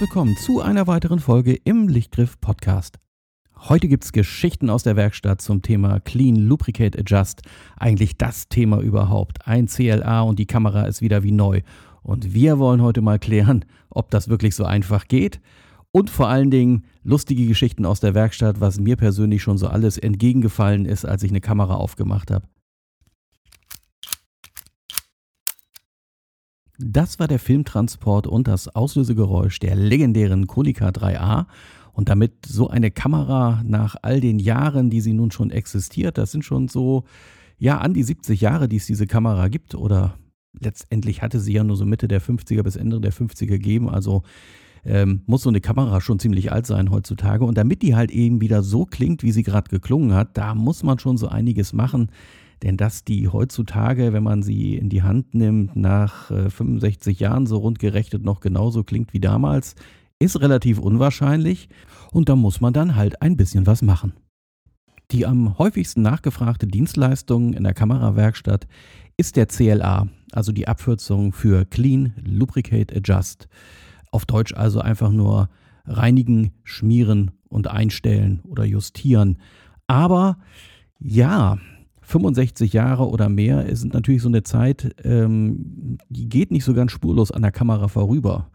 Willkommen zu einer weiteren Folge im Lichtgriff Podcast. Heute gibt es Geschichten aus der Werkstatt zum Thema Clean Lubricate Adjust. Eigentlich das Thema überhaupt. Ein CLA und die Kamera ist wieder wie neu. Und wir wollen heute mal klären, ob das wirklich so einfach geht. Und vor allen Dingen lustige Geschichten aus der Werkstatt, was mir persönlich schon so alles entgegengefallen ist, als ich eine Kamera aufgemacht habe. Das war der Filmtransport und das Auslösegeräusch der legendären Konica 3A. Und damit so eine Kamera nach all den Jahren, die sie nun schon existiert, das sind schon so, ja, an die 70 Jahre, die es diese Kamera gibt. Oder letztendlich hatte sie ja nur so Mitte der 50er bis Ende der 50er gegeben. Also ähm, muss so eine Kamera schon ziemlich alt sein heutzutage. Und damit die halt eben wieder so klingt, wie sie gerade geklungen hat, da muss man schon so einiges machen. Denn dass die heutzutage, wenn man sie in die Hand nimmt, nach äh, 65 Jahren so rundgerechnet noch genauso klingt wie damals, ist relativ unwahrscheinlich. Und da muss man dann halt ein bisschen was machen. Die am häufigsten nachgefragte Dienstleistung in der Kamerawerkstatt ist der CLA, also die Abkürzung für Clean Lubricate Adjust. Auf Deutsch also einfach nur reinigen, schmieren und einstellen oder justieren. Aber ja, 65 Jahre oder mehr ist natürlich so eine Zeit, ähm, die geht nicht so ganz spurlos an der Kamera vorüber.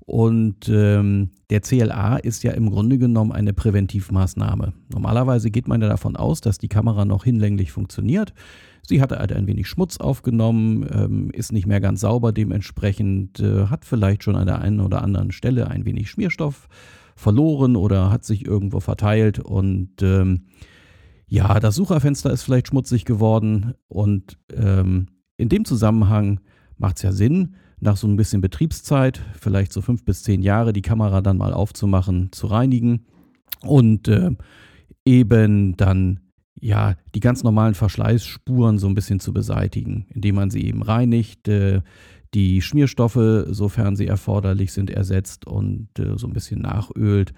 Und ähm, der CLA ist ja im Grunde genommen eine Präventivmaßnahme. Normalerweise geht man ja davon aus, dass die Kamera noch hinlänglich funktioniert. Sie hat halt ein wenig Schmutz aufgenommen, ähm, ist nicht mehr ganz sauber, dementsprechend äh, hat vielleicht schon an der einen oder anderen Stelle ein wenig Schmierstoff verloren oder hat sich irgendwo verteilt und ähm, ja, das Sucherfenster ist vielleicht schmutzig geworden und ähm, in dem Zusammenhang macht es ja Sinn, nach so ein bisschen Betriebszeit, vielleicht so fünf bis zehn Jahre, die Kamera dann mal aufzumachen, zu reinigen und äh, eben dann ja die ganz normalen Verschleißspuren so ein bisschen zu beseitigen, indem man sie eben reinigt, äh, die Schmierstoffe, sofern sie erforderlich sind, ersetzt und äh, so ein bisschen nachölt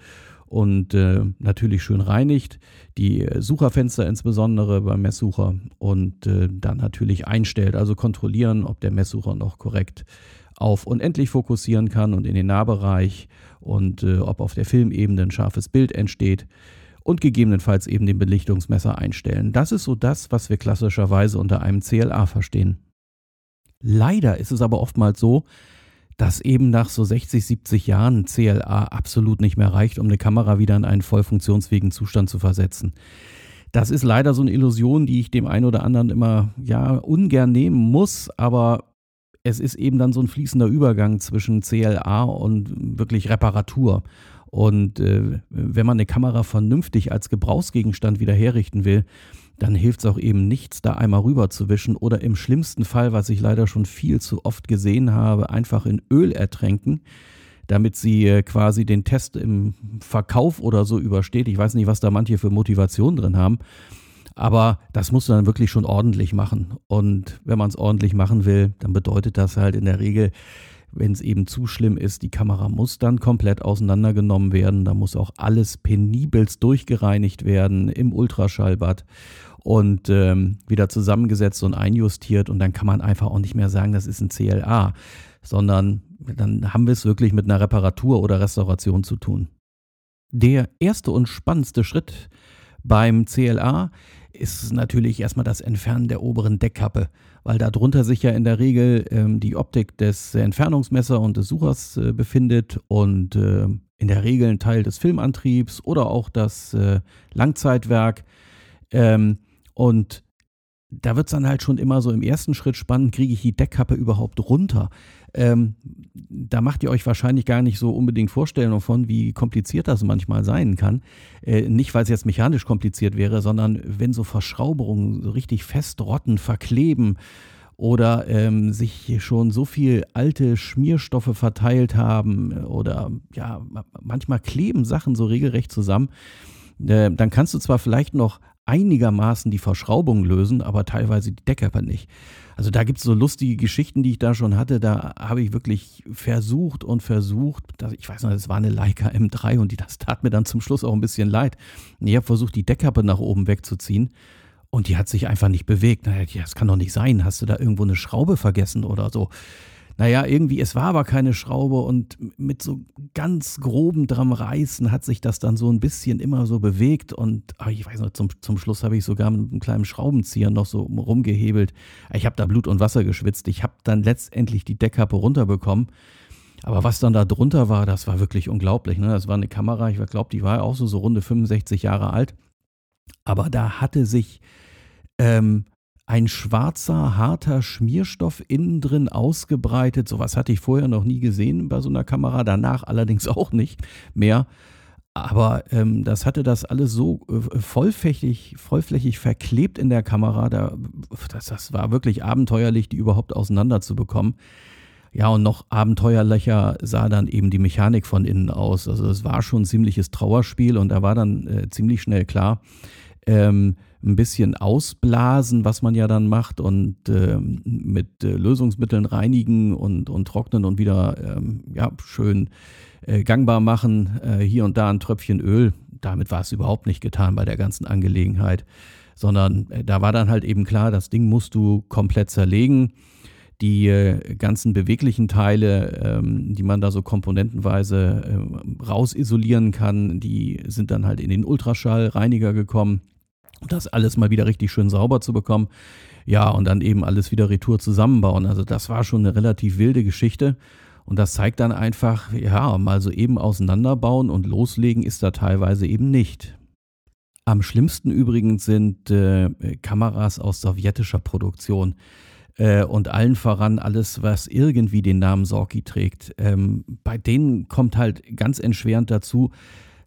und äh, natürlich schön reinigt, die Sucherfenster insbesondere beim Messsucher und äh, dann natürlich einstellt, also kontrollieren, ob der Messsucher noch korrekt auf unendlich fokussieren kann und in den Nahbereich und äh, ob auf der Filmebene ein scharfes Bild entsteht und gegebenenfalls eben den Belichtungsmesser einstellen. Das ist so das, was wir klassischerweise unter einem CLA verstehen. Leider ist es aber oftmals so, dass eben nach so 60, 70 Jahren CLA absolut nicht mehr reicht, um eine Kamera wieder in einen voll funktionsfähigen Zustand zu versetzen. Das ist leider so eine Illusion, die ich dem einen oder anderen immer ja ungern nehmen muss, aber es ist eben dann so ein fließender Übergang zwischen CLA und wirklich Reparatur. Und äh, wenn man eine Kamera vernünftig als Gebrauchsgegenstand wieder herrichten will, dann hilft es auch eben nichts, da einmal rüber zu wischen oder im schlimmsten Fall, was ich leider schon viel zu oft gesehen habe, einfach in Öl ertränken, damit sie äh, quasi den Test im Verkauf oder so übersteht. Ich weiß nicht, was da manche für Motivation drin haben. Aber das musst du dann wirklich schon ordentlich machen. Und wenn man es ordentlich machen will, dann bedeutet das halt in der Regel, wenn es eben zu schlimm ist, die Kamera muss dann komplett auseinandergenommen werden. Da muss auch alles penibelst durchgereinigt werden im Ultraschallbad und ähm, wieder zusammengesetzt und einjustiert. Und dann kann man einfach auch nicht mehr sagen, das ist ein CLA, sondern dann haben wir es wirklich mit einer Reparatur oder Restauration zu tun. Der erste und spannendste Schritt beim CLA ist natürlich erstmal das Entfernen der oberen Deckkappe, weil darunter sich ja in der Regel ähm, die Optik des Entfernungsmesser und des Suchers äh, befindet und äh, in der Regel ein Teil des Filmantriebs oder auch das äh, Langzeitwerk. Ähm, und da wird es dann halt schon immer so im ersten Schritt spannend, kriege ich die Deckkappe überhaupt runter? Ähm, da macht ihr euch wahrscheinlich gar nicht so unbedingt Vorstellungen von, wie kompliziert das manchmal sein kann. Äh, nicht, weil es jetzt mechanisch kompliziert wäre, sondern wenn so Verschrauberungen so richtig festrotten, verkleben oder ähm, sich schon so viel alte Schmierstoffe verteilt haben oder ja, manchmal kleben Sachen so regelrecht zusammen. Äh, dann kannst du zwar vielleicht noch einigermaßen die Verschraubung lösen, aber teilweise die Deckkappe nicht. Also da gibt es so lustige Geschichten, die ich da schon hatte. Da habe ich wirklich versucht und versucht. Ich weiß noch, es war eine Leica M3 und die, das tat mir dann zum Schluss auch ein bisschen leid. Ich habe versucht, die Deckkappe nach oben wegzuziehen und die hat sich einfach nicht bewegt. Das kann doch nicht sein. Hast du da irgendwo eine Schraube vergessen oder so? Naja, irgendwie, es war aber keine Schraube und mit so ganz grobem dran reißen hat sich das dann so ein bisschen immer so bewegt und ach, ich weiß noch, zum, zum Schluss habe ich sogar mit einem kleinen Schraubenzieher noch so rumgehebelt. Ich habe da Blut und Wasser geschwitzt. Ich habe dann letztendlich die Deckkappe runterbekommen. Aber was dann da drunter war, das war wirklich unglaublich. Ne? Das war eine Kamera, ich glaube, die war auch so, so runde 65 Jahre alt. Aber da hatte sich ähm, ein schwarzer, harter Schmierstoff innen drin ausgebreitet. Sowas hatte ich vorher noch nie gesehen bei so einer Kamera, danach allerdings auch nicht mehr. Aber ähm, das hatte das alles so äh, vollflächig, vollflächig verklebt in der Kamera. Da, das, das war wirklich abenteuerlich, die überhaupt auseinander zu bekommen. Ja, und noch abenteuerlicher sah dann eben die Mechanik von innen aus. Also es war schon ein ziemliches Trauerspiel und da war dann äh, ziemlich schnell klar, ähm, ein bisschen ausblasen, was man ja dann macht und äh, mit äh, Lösungsmitteln reinigen und, und trocknen und wieder ähm, ja, schön äh, gangbar machen. Äh, hier und da ein Tröpfchen Öl. Damit war es überhaupt nicht getan bei der ganzen Angelegenheit, sondern äh, da war dann halt eben klar, das Ding musst du komplett zerlegen. Die äh, ganzen beweglichen Teile, ähm, die man da so komponentenweise rausisolieren kann, die sind dann halt in den Ultraschallreiniger gekommen das alles mal wieder richtig schön sauber zu bekommen. Ja, und dann eben alles wieder retour zusammenbauen. Also das war schon eine relativ wilde Geschichte. Und das zeigt dann einfach, ja, mal so eben auseinanderbauen und loslegen ist da teilweise eben nicht. Am schlimmsten übrigens sind äh, Kameras aus sowjetischer Produktion äh, und allen voran alles, was irgendwie den Namen Sorki trägt. Ähm, bei denen kommt halt ganz entschwerend dazu,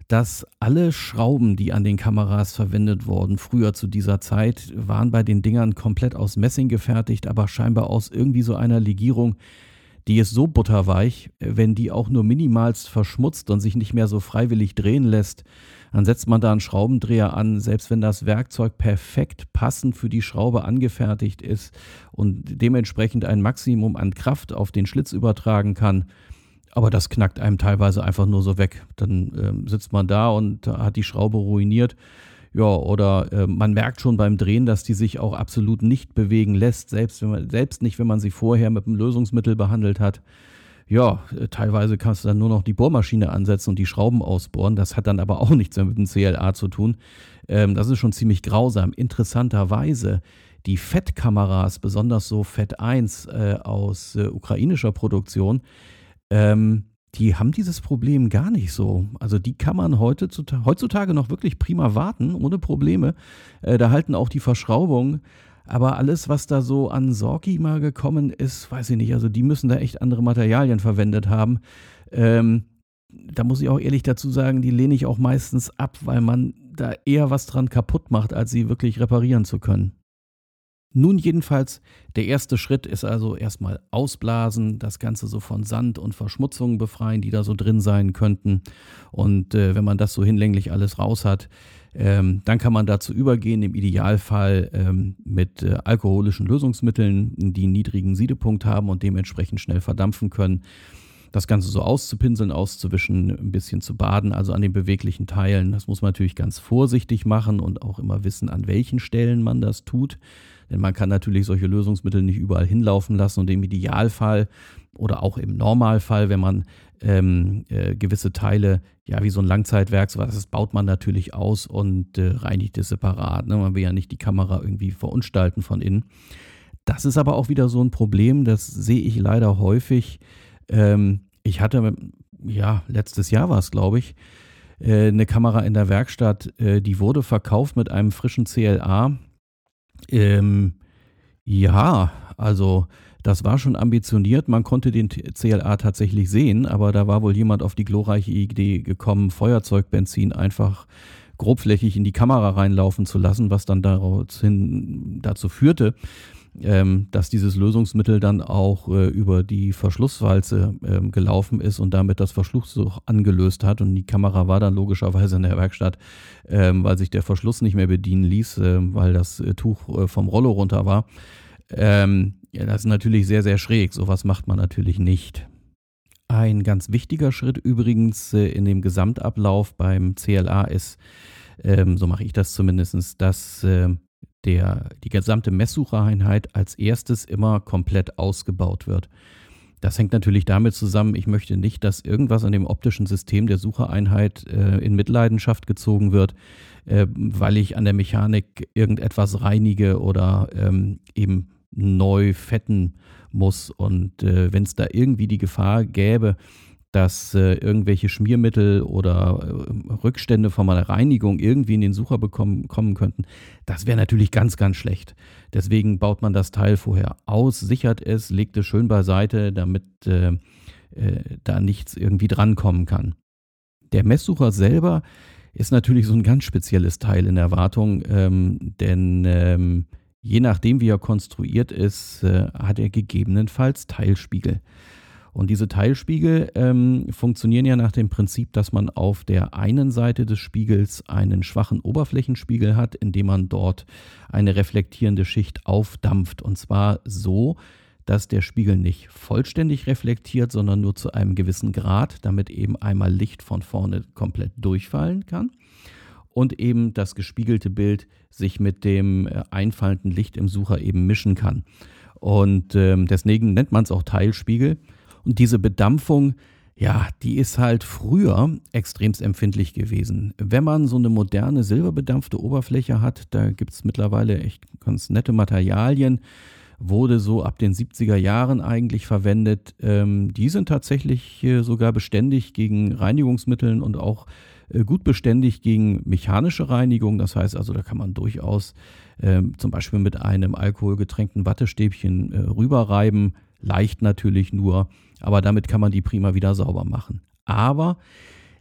dass alle Schrauben, die an den Kameras verwendet wurden, früher zu dieser Zeit, waren bei den Dingern komplett aus Messing gefertigt, aber scheinbar aus irgendwie so einer Legierung, die ist so butterweich, wenn die auch nur minimalst verschmutzt und sich nicht mehr so freiwillig drehen lässt, dann setzt man da einen Schraubendreher an, selbst wenn das Werkzeug perfekt passend für die Schraube angefertigt ist und dementsprechend ein Maximum an Kraft auf den Schlitz übertragen kann, aber das knackt einem teilweise einfach nur so weg. Dann ähm, sitzt man da und hat die Schraube ruiniert. Ja, oder äh, man merkt schon beim Drehen, dass die sich auch absolut nicht bewegen lässt, selbst, wenn man, selbst nicht, wenn man sie vorher mit einem Lösungsmittel behandelt hat. Ja, äh, teilweise kannst du dann nur noch die Bohrmaschine ansetzen und die Schrauben ausbohren. Das hat dann aber auch nichts mehr mit dem CLA zu tun. Ähm, das ist schon ziemlich grausam. Interessanterweise, die FET-Kameras, besonders so FET 1 äh, aus äh, ukrainischer Produktion, ähm, die haben dieses Problem gar nicht so. Also die kann man heutzutage noch wirklich prima warten, ohne Probleme. Äh, da halten auch die Verschraubungen. Aber alles, was da so an Sorki mal gekommen ist, weiß ich nicht. Also die müssen da echt andere Materialien verwendet haben. Ähm, da muss ich auch ehrlich dazu sagen, die lehne ich auch meistens ab, weil man da eher was dran kaputt macht, als sie wirklich reparieren zu können. Nun jedenfalls, der erste Schritt ist also erstmal ausblasen, das Ganze so von Sand und Verschmutzungen befreien, die da so drin sein könnten. Und äh, wenn man das so hinlänglich alles raus hat, ähm, dann kann man dazu übergehen, im Idealfall ähm, mit äh, alkoholischen Lösungsmitteln, die einen niedrigen Siedepunkt haben und dementsprechend schnell verdampfen können, das Ganze so auszupinseln, auszuwischen, ein bisschen zu baden, also an den beweglichen Teilen. Das muss man natürlich ganz vorsichtig machen und auch immer wissen, an welchen Stellen man das tut. Denn man kann natürlich solche Lösungsmittel nicht überall hinlaufen lassen und im Idealfall oder auch im Normalfall, wenn man ähm, äh, gewisse Teile, ja, wie so ein Langzeitwerk, so das baut man natürlich aus und äh, reinigt es separat. Ne? Man will ja nicht die Kamera irgendwie verunstalten von innen. Das ist aber auch wieder so ein Problem, das sehe ich leider häufig. Ähm, ich hatte, ja, letztes Jahr war es, glaube ich, äh, eine Kamera in der Werkstatt, äh, die wurde verkauft mit einem frischen CLA ähm, ja, also das war schon ambitioniert. Man konnte den CLA tatsächlich sehen, aber da war wohl jemand auf die glorreiche Idee gekommen, Feuerzeugbenzin einfach grobflächig in die Kamera reinlaufen zu lassen, was dann dazu führte, ähm, dass dieses Lösungsmittel dann auch äh, über die Verschlusswalze ähm, gelaufen ist und damit das Verschlussloch angelöst hat. Und die Kamera war dann logischerweise in der Werkstatt, ähm, weil sich der Verschluss nicht mehr bedienen ließ, äh, weil das äh, Tuch äh, vom Rollo runter war. Ähm, ja, das ist natürlich sehr, sehr schräg. Sowas macht man natürlich nicht. Ein ganz wichtiger Schritt übrigens äh, in dem Gesamtablauf beim CLA ist, ähm, so mache ich das zumindest, dass äh, der, die gesamte Messsuchereinheit als erstes immer komplett ausgebaut wird. Das hängt natürlich damit zusammen, ich möchte nicht, dass irgendwas an dem optischen System der Suchereinheit äh, in Mitleidenschaft gezogen wird, äh, weil ich an der Mechanik irgendetwas reinige oder ähm, eben neu fetten muss. Und äh, wenn es da irgendwie die Gefahr gäbe, dass äh, irgendwelche Schmiermittel oder äh, Rückstände von meiner Reinigung irgendwie in den Sucher bekommen, kommen könnten, das wäre natürlich ganz, ganz schlecht. Deswegen baut man das Teil vorher aus, sichert es, legt es schön beiseite, damit äh, äh da nichts irgendwie drankommen kann. Der Messsucher selber ist natürlich so ein ganz spezielles Teil in der Wartung, ähm, denn ähm, je nachdem, wie er konstruiert ist, äh, hat er gegebenenfalls Teilspiegel. Und diese Teilspiegel ähm, funktionieren ja nach dem Prinzip, dass man auf der einen Seite des Spiegels einen schwachen Oberflächenspiegel hat, indem man dort eine reflektierende Schicht aufdampft. Und zwar so, dass der Spiegel nicht vollständig reflektiert, sondern nur zu einem gewissen Grad, damit eben einmal Licht von vorne komplett durchfallen kann und eben das gespiegelte Bild sich mit dem äh, einfallenden Licht im Sucher eben mischen kann. Und ähm, deswegen nennt man es auch Teilspiegel. Und diese Bedampfung, ja, die ist halt früher extremst empfindlich gewesen. Wenn man so eine moderne silberbedampfte Oberfläche hat, da gibt es mittlerweile echt ganz nette Materialien, wurde so ab den 70er Jahren eigentlich verwendet. Ähm, die sind tatsächlich äh, sogar beständig gegen Reinigungsmitteln und auch äh, gut beständig gegen mechanische Reinigung. Das heißt also, da kann man durchaus äh, zum Beispiel mit einem alkoholgetränkten Wattestäbchen äh, rüberreiben. Leicht natürlich nur, aber damit kann man die prima wieder sauber machen. Aber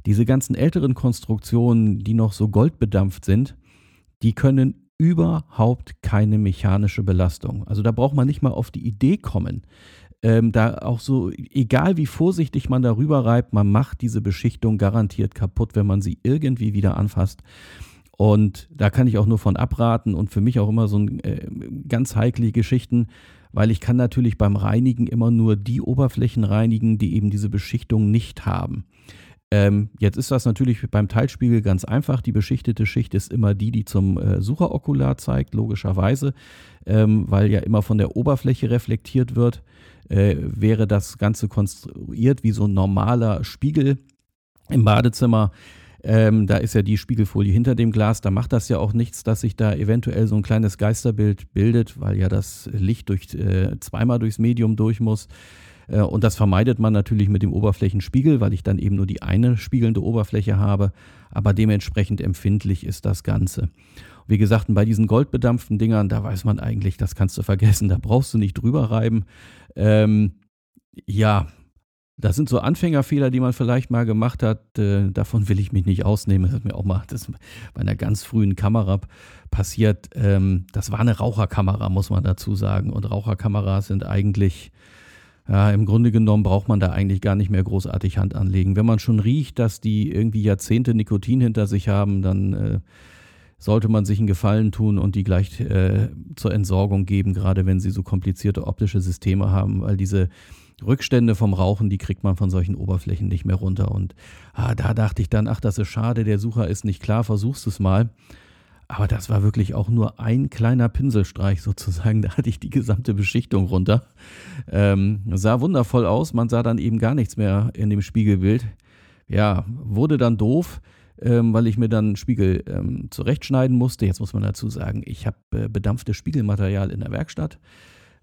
diese ganzen älteren Konstruktionen, die noch so goldbedampft sind, die können überhaupt keine mechanische Belastung. Also da braucht man nicht mal auf die Idee kommen. Ähm, da auch so, egal wie vorsichtig man darüber reibt, man macht diese Beschichtung garantiert kaputt, wenn man sie irgendwie wieder anfasst. Und da kann ich auch nur von abraten und für mich auch immer so ein, äh, ganz heikle Geschichten, weil ich kann natürlich beim Reinigen immer nur die Oberflächen reinigen, die eben diese Beschichtung nicht haben. Ähm, jetzt ist das natürlich beim Teilspiegel ganz einfach. Die beschichtete Schicht ist immer die, die zum äh, Sucherokular zeigt, logischerweise, ähm, weil ja immer von der Oberfläche reflektiert wird. Äh, wäre das Ganze konstruiert wie so ein normaler Spiegel im Badezimmer, ähm, da ist ja die Spiegelfolie hinter dem Glas. Da macht das ja auch nichts, dass sich da eventuell so ein kleines Geisterbild bildet, weil ja das Licht durch, äh, zweimal durchs Medium durch muss. Äh, und das vermeidet man natürlich mit dem Oberflächenspiegel, weil ich dann eben nur die eine spiegelnde Oberfläche habe. Aber dementsprechend empfindlich ist das Ganze. Wie gesagt, bei diesen goldbedampften Dingern, da weiß man eigentlich, das kannst du vergessen, da brauchst du nicht drüber reiben. Ähm, ja, das sind so Anfängerfehler, die man vielleicht mal gemacht hat. Äh, davon will ich mich nicht ausnehmen. Das hat mir auch mal das bei einer ganz frühen Kamera passiert. Ähm, das war eine Raucherkamera, muss man dazu sagen. Und Raucherkameras sind eigentlich, ja, im Grunde genommen braucht man da eigentlich gar nicht mehr großartig Hand anlegen. Wenn man schon riecht, dass die irgendwie Jahrzehnte Nikotin hinter sich haben, dann äh, sollte man sich einen Gefallen tun und die gleich äh, zur Entsorgung geben, gerade wenn sie so komplizierte optische Systeme haben, weil diese Rückstände vom Rauchen, die kriegt man von solchen Oberflächen nicht mehr runter. Und ah, da dachte ich dann, ach, das ist schade, der Sucher ist nicht klar, versuchst es mal. Aber das war wirklich auch nur ein kleiner Pinselstreich sozusagen. Da hatte ich die gesamte Beschichtung runter. Ähm, sah wundervoll aus. Man sah dann eben gar nichts mehr in dem Spiegelbild. Ja, wurde dann doof, ähm, weil ich mir dann Spiegel ähm, zurechtschneiden musste. Jetzt muss man dazu sagen, ich habe äh, bedampftes Spiegelmaterial in der Werkstatt.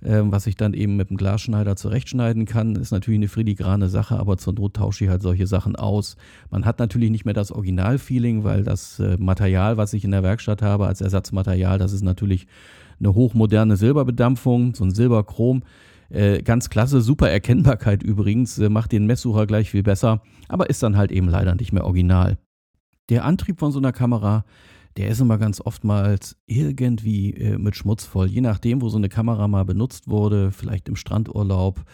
Ähm, was ich dann eben mit dem Glasschneider zurechtschneiden kann, ist natürlich eine filigrane Sache, aber zur Not tausche ich halt solche Sachen aus. Man hat natürlich nicht mehr das Originalfeeling, weil das äh, Material, was ich in der Werkstatt habe als Ersatzmaterial, das ist natürlich eine hochmoderne Silberbedampfung, so ein Silberchrom. Äh, ganz klasse, super Erkennbarkeit übrigens, äh, macht den Messsucher gleich viel besser, aber ist dann halt eben leider nicht mehr original. Der Antrieb von so einer Kamera der ist immer ganz oftmals irgendwie äh, mit Schmutz voll. Je nachdem, wo so eine Kamera mal benutzt wurde, vielleicht im Strandurlaub,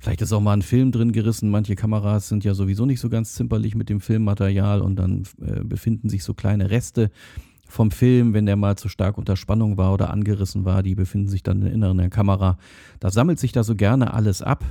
vielleicht ist auch mal ein Film drin gerissen. Manche Kameras sind ja sowieso nicht so ganz zimperlich mit dem Filmmaterial und dann äh, befinden sich so kleine Reste vom Film, wenn der mal zu stark unter Spannung war oder angerissen war, die befinden sich dann im Inneren der Kamera. Da sammelt sich da so gerne alles ab.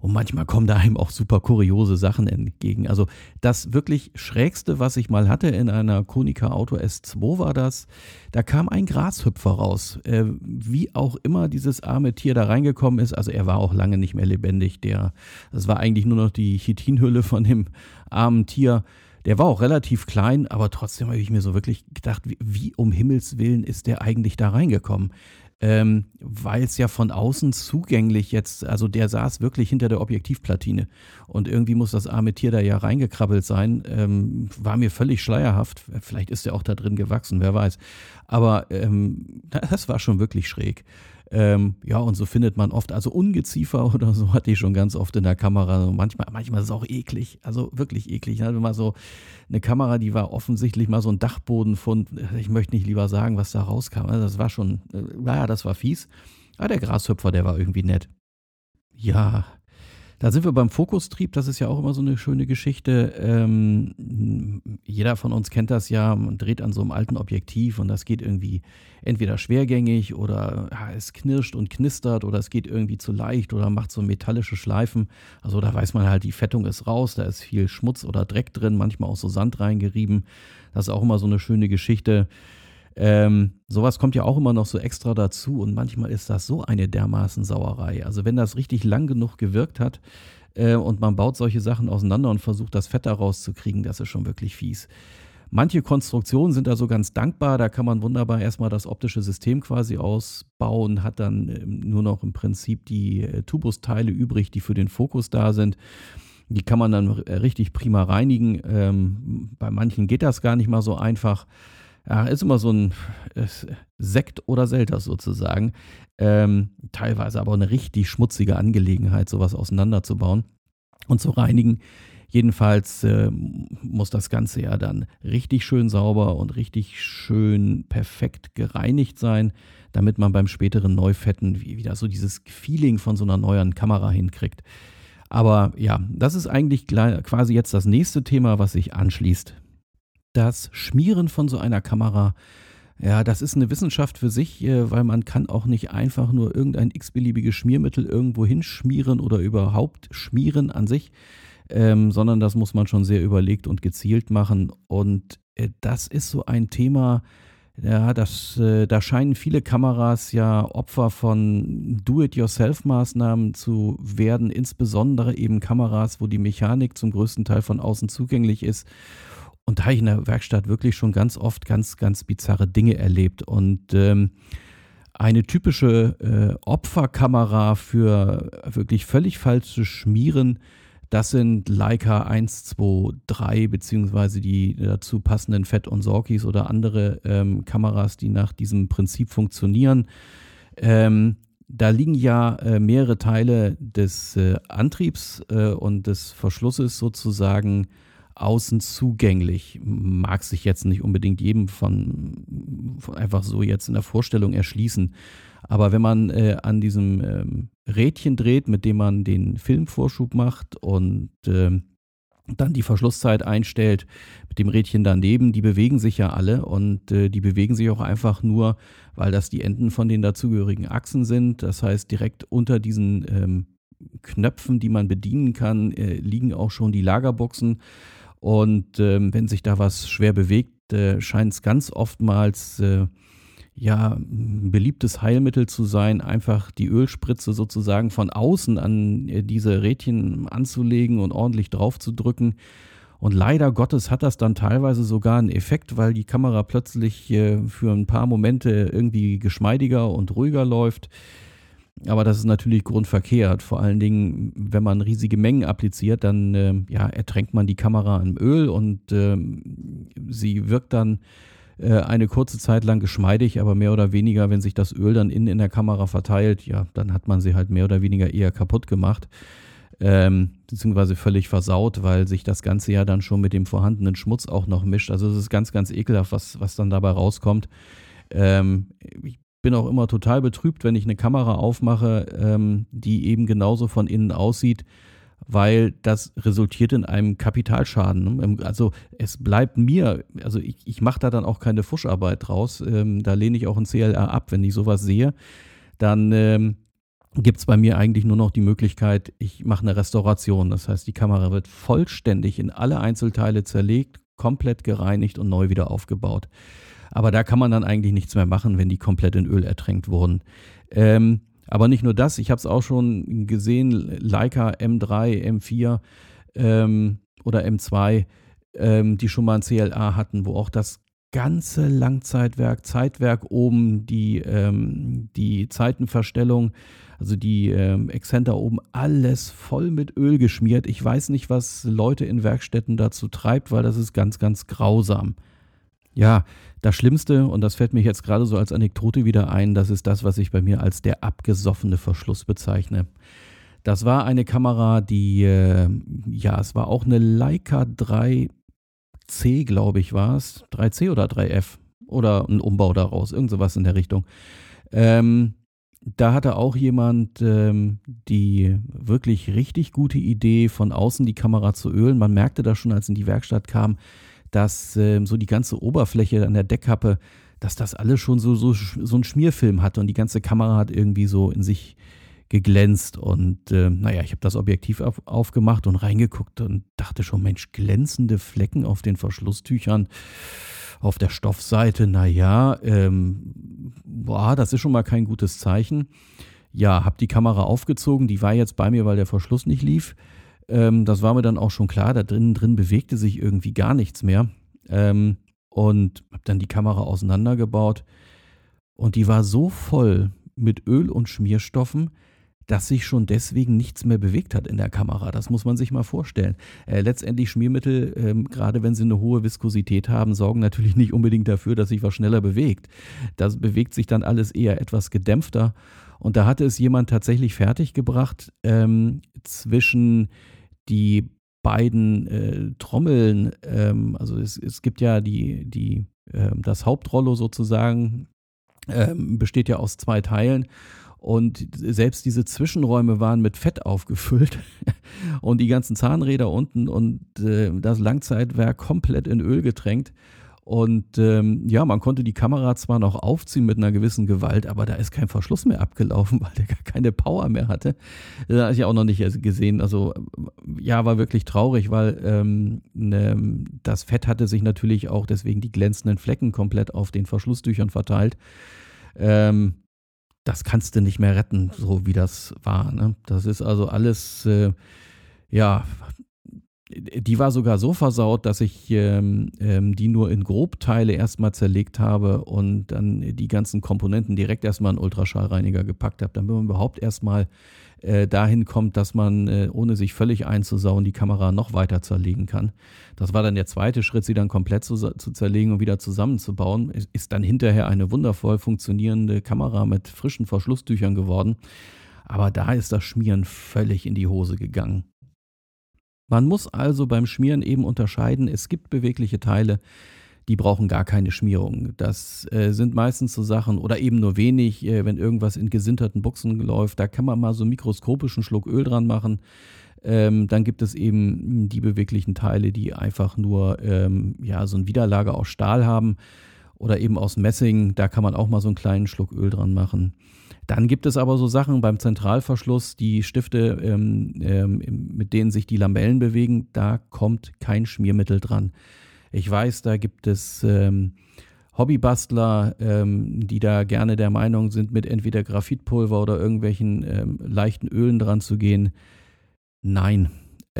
Und manchmal kommen da einem auch super kuriose Sachen entgegen. Also das wirklich Schrägste, was ich mal hatte in einer Konica Auto S2 war das, da kam ein Grashüpfer raus. Äh, wie auch immer dieses arme Tier da reingekommen ist, also er war auch lange nicht mehr lebendig. Der, das war eigentlich nur noch die Chitinhülle von dem armen Tier. Der war auch relativ klein, aber trotzdem habe ich mir so wirklich gedacht, wie, wie um Himmels Willen ist der eigentlich da reingekommen? Ähm, weil es ja von außen zugänglich jetzt, also der saß wirklich hinter der Objektivplatine und irgendwie muss das arme Tier da ja reingekrabbelt sein, ähm, war mir völlig schleierhaft. Vielleicht ist er auch da drin gewachsen, wer weiß. Aber ähm, das war schon wirklich schräg. Ähm, ja, und so findet man oft, also Ungeziefer oder so hatte ich schon ganz oft in der Kamera. manchmal, manchmal ist es auch eklig, also wirklich eklig. Ich hatte mal so eine Kamera, die war offensichtlich mal so ein Dachbodenfund. Ich möchte nicht lieber sagen, was da rauskam. Also das war schon, naja, äh, das war fies. Aber der Grashüpfer, der war irgendwie nett. Ja, da sind wir beim Fokustrieb, das ist ja auch immer so eine schöne Geschichte. Ähm, jeder von uns kennt das ja, man dreht an so einem alten Objektiv und das geht irgendwie entweder schwergängig oder ja, es knirscht und knistert oder es geht irgendwie zu leicht oder macht so metallische Schleifen. Also da weiß man halt, die Fettung ist raus, da ist viel Schmutz oder Dreck drin, manchmal auch so Sand reingerieben. Das ist auch immer so eine schöne Geschichte. Ähm, sowas kommt ja auch immer noch so extra dazu und manchmal ist das so eine dermaßen Sauerei. Also wenn das richtig lang genug gewirkt hat äh, und man baut solche Sachen auseinander und versucht das Fett da rauszukriegen, das ist schon wirklich fies. Manche Konstruktionen sind da so ganz dankbar, da kann man wunderbar erstmal das optische System quasi ausbauen, hat dann äh, nur noch im Prinzip die äh, Tubusteile übrig, die für den Fokus da sind. Die kann man dann äh, richtig prima reinigen. Ähm, bei manchen geht das gar nicht mal so einfach ja, ist immer so ein Sekt oder Selter sozusagen. Ähm, teilweise aber eine richtig schmutzige Angelegenheit, sowas auseinanderzubauen und zu reinigen. Jedenfalls äh, muss das Ganze ja dann richtig schön sauber und richtig schön perfekt gereinigt sein, damit man beim späteren Neufetten wieder so dieses Feeling von so einer neuen Kamera hinkriegt. Aber ja, das ist eigentlich quasi jetzt das nächste Thema, was sich anschließt das Schmieren von so einer Kamera, ja, das ist eine Wissenschaft für sich, äh, weil man kann auch nicht einfach nur irgendein x-beliebiges Schmiermittel irgendwo hinschmieren oder überhaupt schmieren an sich, ähm, sondern das muss man schon sehr überlegt und gezielt machen. Und äh, das ist so ein Thema, ja, das, äh, da scheinen viele Kameras ja Opfer von Do-it-yourself-Maßnahmen zu werden, insbesondere eben Kameras, wo die Mechanik zum größten Teil von außen zugänglich ist und da habe ich in der Werkstatt wirklich schon ganz oft ganz, ganz bizarre Dinge erlebt. Und ähm, eine typische äh, Opferkamera für wirklich völlig falsches Schmieren, das sind Leica 1, 2, 3, beziehungsweise die dazu passenden Fett und Sorkis oder andere ähm, Kameras, die nach diesem Prinzip funktionieren. Ähm, da liegen ja äh, mehrere Teile des äh, Antriebs äh, und des Verschlusses sozusagen außen zugänglich. Mag sich jetzt nicht unbedingt jedem von, von einfach so jetzt in der Vorstellung erschließen. Aber wenn man äh, an diesem ähm, Rädchen dreht, mit dem man den Filmvorschub macht und äh, dann die Verschlusszeit einstellt, mit dem Rädchen daneben, die bewegen sich ja alle und äh, die bewegen sich auch einfach nur, weil das die Enden von den dazugehörigen Achsen sind. Das heißt, direkt unter diesen ähm, Knöpfen, die man bedienen kann, äh, liegen auch schon die Lagerboxen. Und ähm, wenn sich da was schwer bewegt, äh, scheint es ganz oftmals äh, ja ein beliebtes Heilmittel zu sein, einfach die Ölspritze sozusagen von außen an äh, diese Rädchen anzulegen und ordentlich drauf zu drücken. Und leider Gottes hat das dann teilweise sogar einen Effekt, weil die Kamera plötzlich äh, für ein paar Momente irgendwie geschmeidiger und ruhiger läuft. Aber das ist natürlich grundverkehrt. Vor allen Dingen, wenn man riesige Mengen appliziert, dann äh, ja, ertränkt man die Kamera im Öl und äh, sie wirkt dann äh, eine kurze Zeit lang geschmeidig, aber mehr oder weniger, wenn sich das Öl dann innen in der Kamera verteilt, ja, dann hat man sie halt mehr oder weniger eher kaputt gemacht. Ähm, beziehungsweise völlig versaut, weil sich das Ganze ja dann schon mit dem vorhandenen Schmutz auch noch mischt. Also es ist ganz, ganz ekelhaft, was, was dann dabei rauskommt. Ähm, ich bin auch immer total betrübt, wenn ich eine Kamera aufmache, ähm, die eben genauso von innen aussieht, weil das resultiert in einem Kapitalschaden. Ne? Also es bleibt mir, also ich, ich mache da dann auch keine Fuscharbeit draus. Ähm, da lehne ich auch ein CLR ab, wenn ich sowas sehe. Dann ähm, gibt es bei mir eigentlich nur noch die Möglichkeit, ich mache eine Restauration. Das heißt, die Kamera wird vollständig in alle Einzelteile zerlegt, komplett gereinigt und neu wieder aufgebaut. Aber da kann man dann eigentlich nichts mehr machen, wenn die komplett in Öl ertränkt wurden. Ähm, aber nicht nur das, ich habe es auch schon gesehen, Leica M3, M4 ähm, oder M2, ähm, die schon mal ein CLA hatten, wo auch das ganze Langzeitwerk, Zeitwerk oben, die, ähm, die Zeitenverstellung, also die ähm, Exzenter oben, alles voll mit Öl geschmiert. Ich weiß nicht, was Leute in Werkstätten dazu treibt, weil das ist ganz, ganz grausam. Ja, das Schlimmste, und das fällt mir jetzt gerade so als Anekdote wieder ein, das ist das, was ich bei mir als der abgesoffene Verschluss bezeichne. Das war eine Kamera, die, äh, ja, es war auch eine Leica 3C, glaube ich, war es. 3C oder 3F oder ein Umbau daraus, irgend sowas in der Richtung. Ähm, da hatte auch jemand ähm, die wirklich richtig gute Idee, von außen die Kamera zu ölen. Man merkte das schon, als in die Werkstatt kam, dass ähm, so die ganze Oberfläche an der Deckkappe, dass das alles schon so, so, so ein Schmierfilm hatte und die ganze Kamera hat irgendwie so in sich geglänzt. Und äh, naja, ich habe das Objektiv auf, aufgemacht und reingeguckt und dachte schon, Mensch, glänzende Flecken auf den Verschlusstüchern auf der Stoffseite, naja, ähm, boah, das ist schon mal kein gutes Zeichen. Ja, habe die Kamera aufgezogen, die war jetzt bei mir, weil der Verschluss nicht lief. Ähm, das war mir dann auch schon klar, da drinnen drin bewegte sich irgendwie gar nichts mehr. Ähm, und habe dann die Kamera auseinandergebaut und die war so voll mit Öl und Schmierstoffen, dass sich schon deswegen nichts mehr bewegt hat in der Kamera. Das muss man sich mal vorstellen. Äh, letztendlich Schmiermittel, ähm, gerade wenn sie eine hohe Viskosität haben, sorgen natürlich nicht unbedingt dafür, dass sich was schneller bewegt. Das bewegt sich dann alles eher etwas gedämpfter. Und da hatte es jemand tatsächlich fertiggebracht, ähm, zwischen die beiden äh, Trommeln, ähm, also es, es gibt ja die, die, äh, das Hauptrollo sozusagen, ähm, besteht ja aus zwei Teilen und selbst diese Zwischenräume waren mit Fett aufgefüllt und die ganzen Zahnräder unten und äh, das Langzeitwerk komplett in Öl getränkt. Und ähm, ja, man konnte die Kamera zwar noch aufziehen mit einer gewissen Gewalt, aber da ist kein Verschluss mehr abgelaufen, weil der gar keine Power mehr hatte. Das habe ich auch noch nicht gesehen. Also ja, war wirklich traurig, weil ähm, ne, das Fett hatte sich natürlich auch deswegen die glänzenden Flecken komplett auf den Verschlusstüchern verteilt. Ähm, das kannst du nicht mehr retten, so wie das war. Ne? Das ist also alles, äh, ja, die war sogar so versaut, dass ich ähm, ähm, die nur in Grobteile erstmal zerlegt habe und dann die ganzen Komponenten direkt erstmal in Ultraschallreiniger gepackt habe, damit man überhaupt erstmal äh, dahin kommt, dass man, äh, ohne sich völlig einzusauen, die Kamera noch weiter zerlegen kann. Das war dann der zweite Schritt, sie dann komplett zu, zu zerlegen und wieder zusammenzubauen. Ist dann hinterher eine wundervoll funktionierende Kamera mit frischen Verschlusstüchern geworden. Aber da ist das Schmieren völlig in die Hose gegangen. Man muss also beim Schmieren eben unterscheiden, es gibt bewegliche Teile, die brauchen gar keine Schmierung. Das äh, sind meistens so Sachen oder eben nur wenig, äh, wenn irgendwas in gesinterten Buchsen läuft, da kann man mal so mikroskopischen Schluck Öl dran machen. Ähm, dann gibt es eben die beweglichen Teile, die einfach nur ähm, ja, so ein Widerlager aus Stahl haben oder eben aus Messing. Da kann man auch mal so einen kleinen Schluck Öl dran machen. Dann gibt es aber so Sachen beim Zentralverschluss, die Stifte, ähm, ähm, mit denen sich die Lamellen bewegen, da kommt kein Schmiermittel dran. Ich weiß, da gibt es ähm, Hobbybastler, ähm, die da gerne der Meinung sind, mit entweder Graphitpulver oder irgendwelchen ähm, leichten Ölen dran zu gehen. Nein,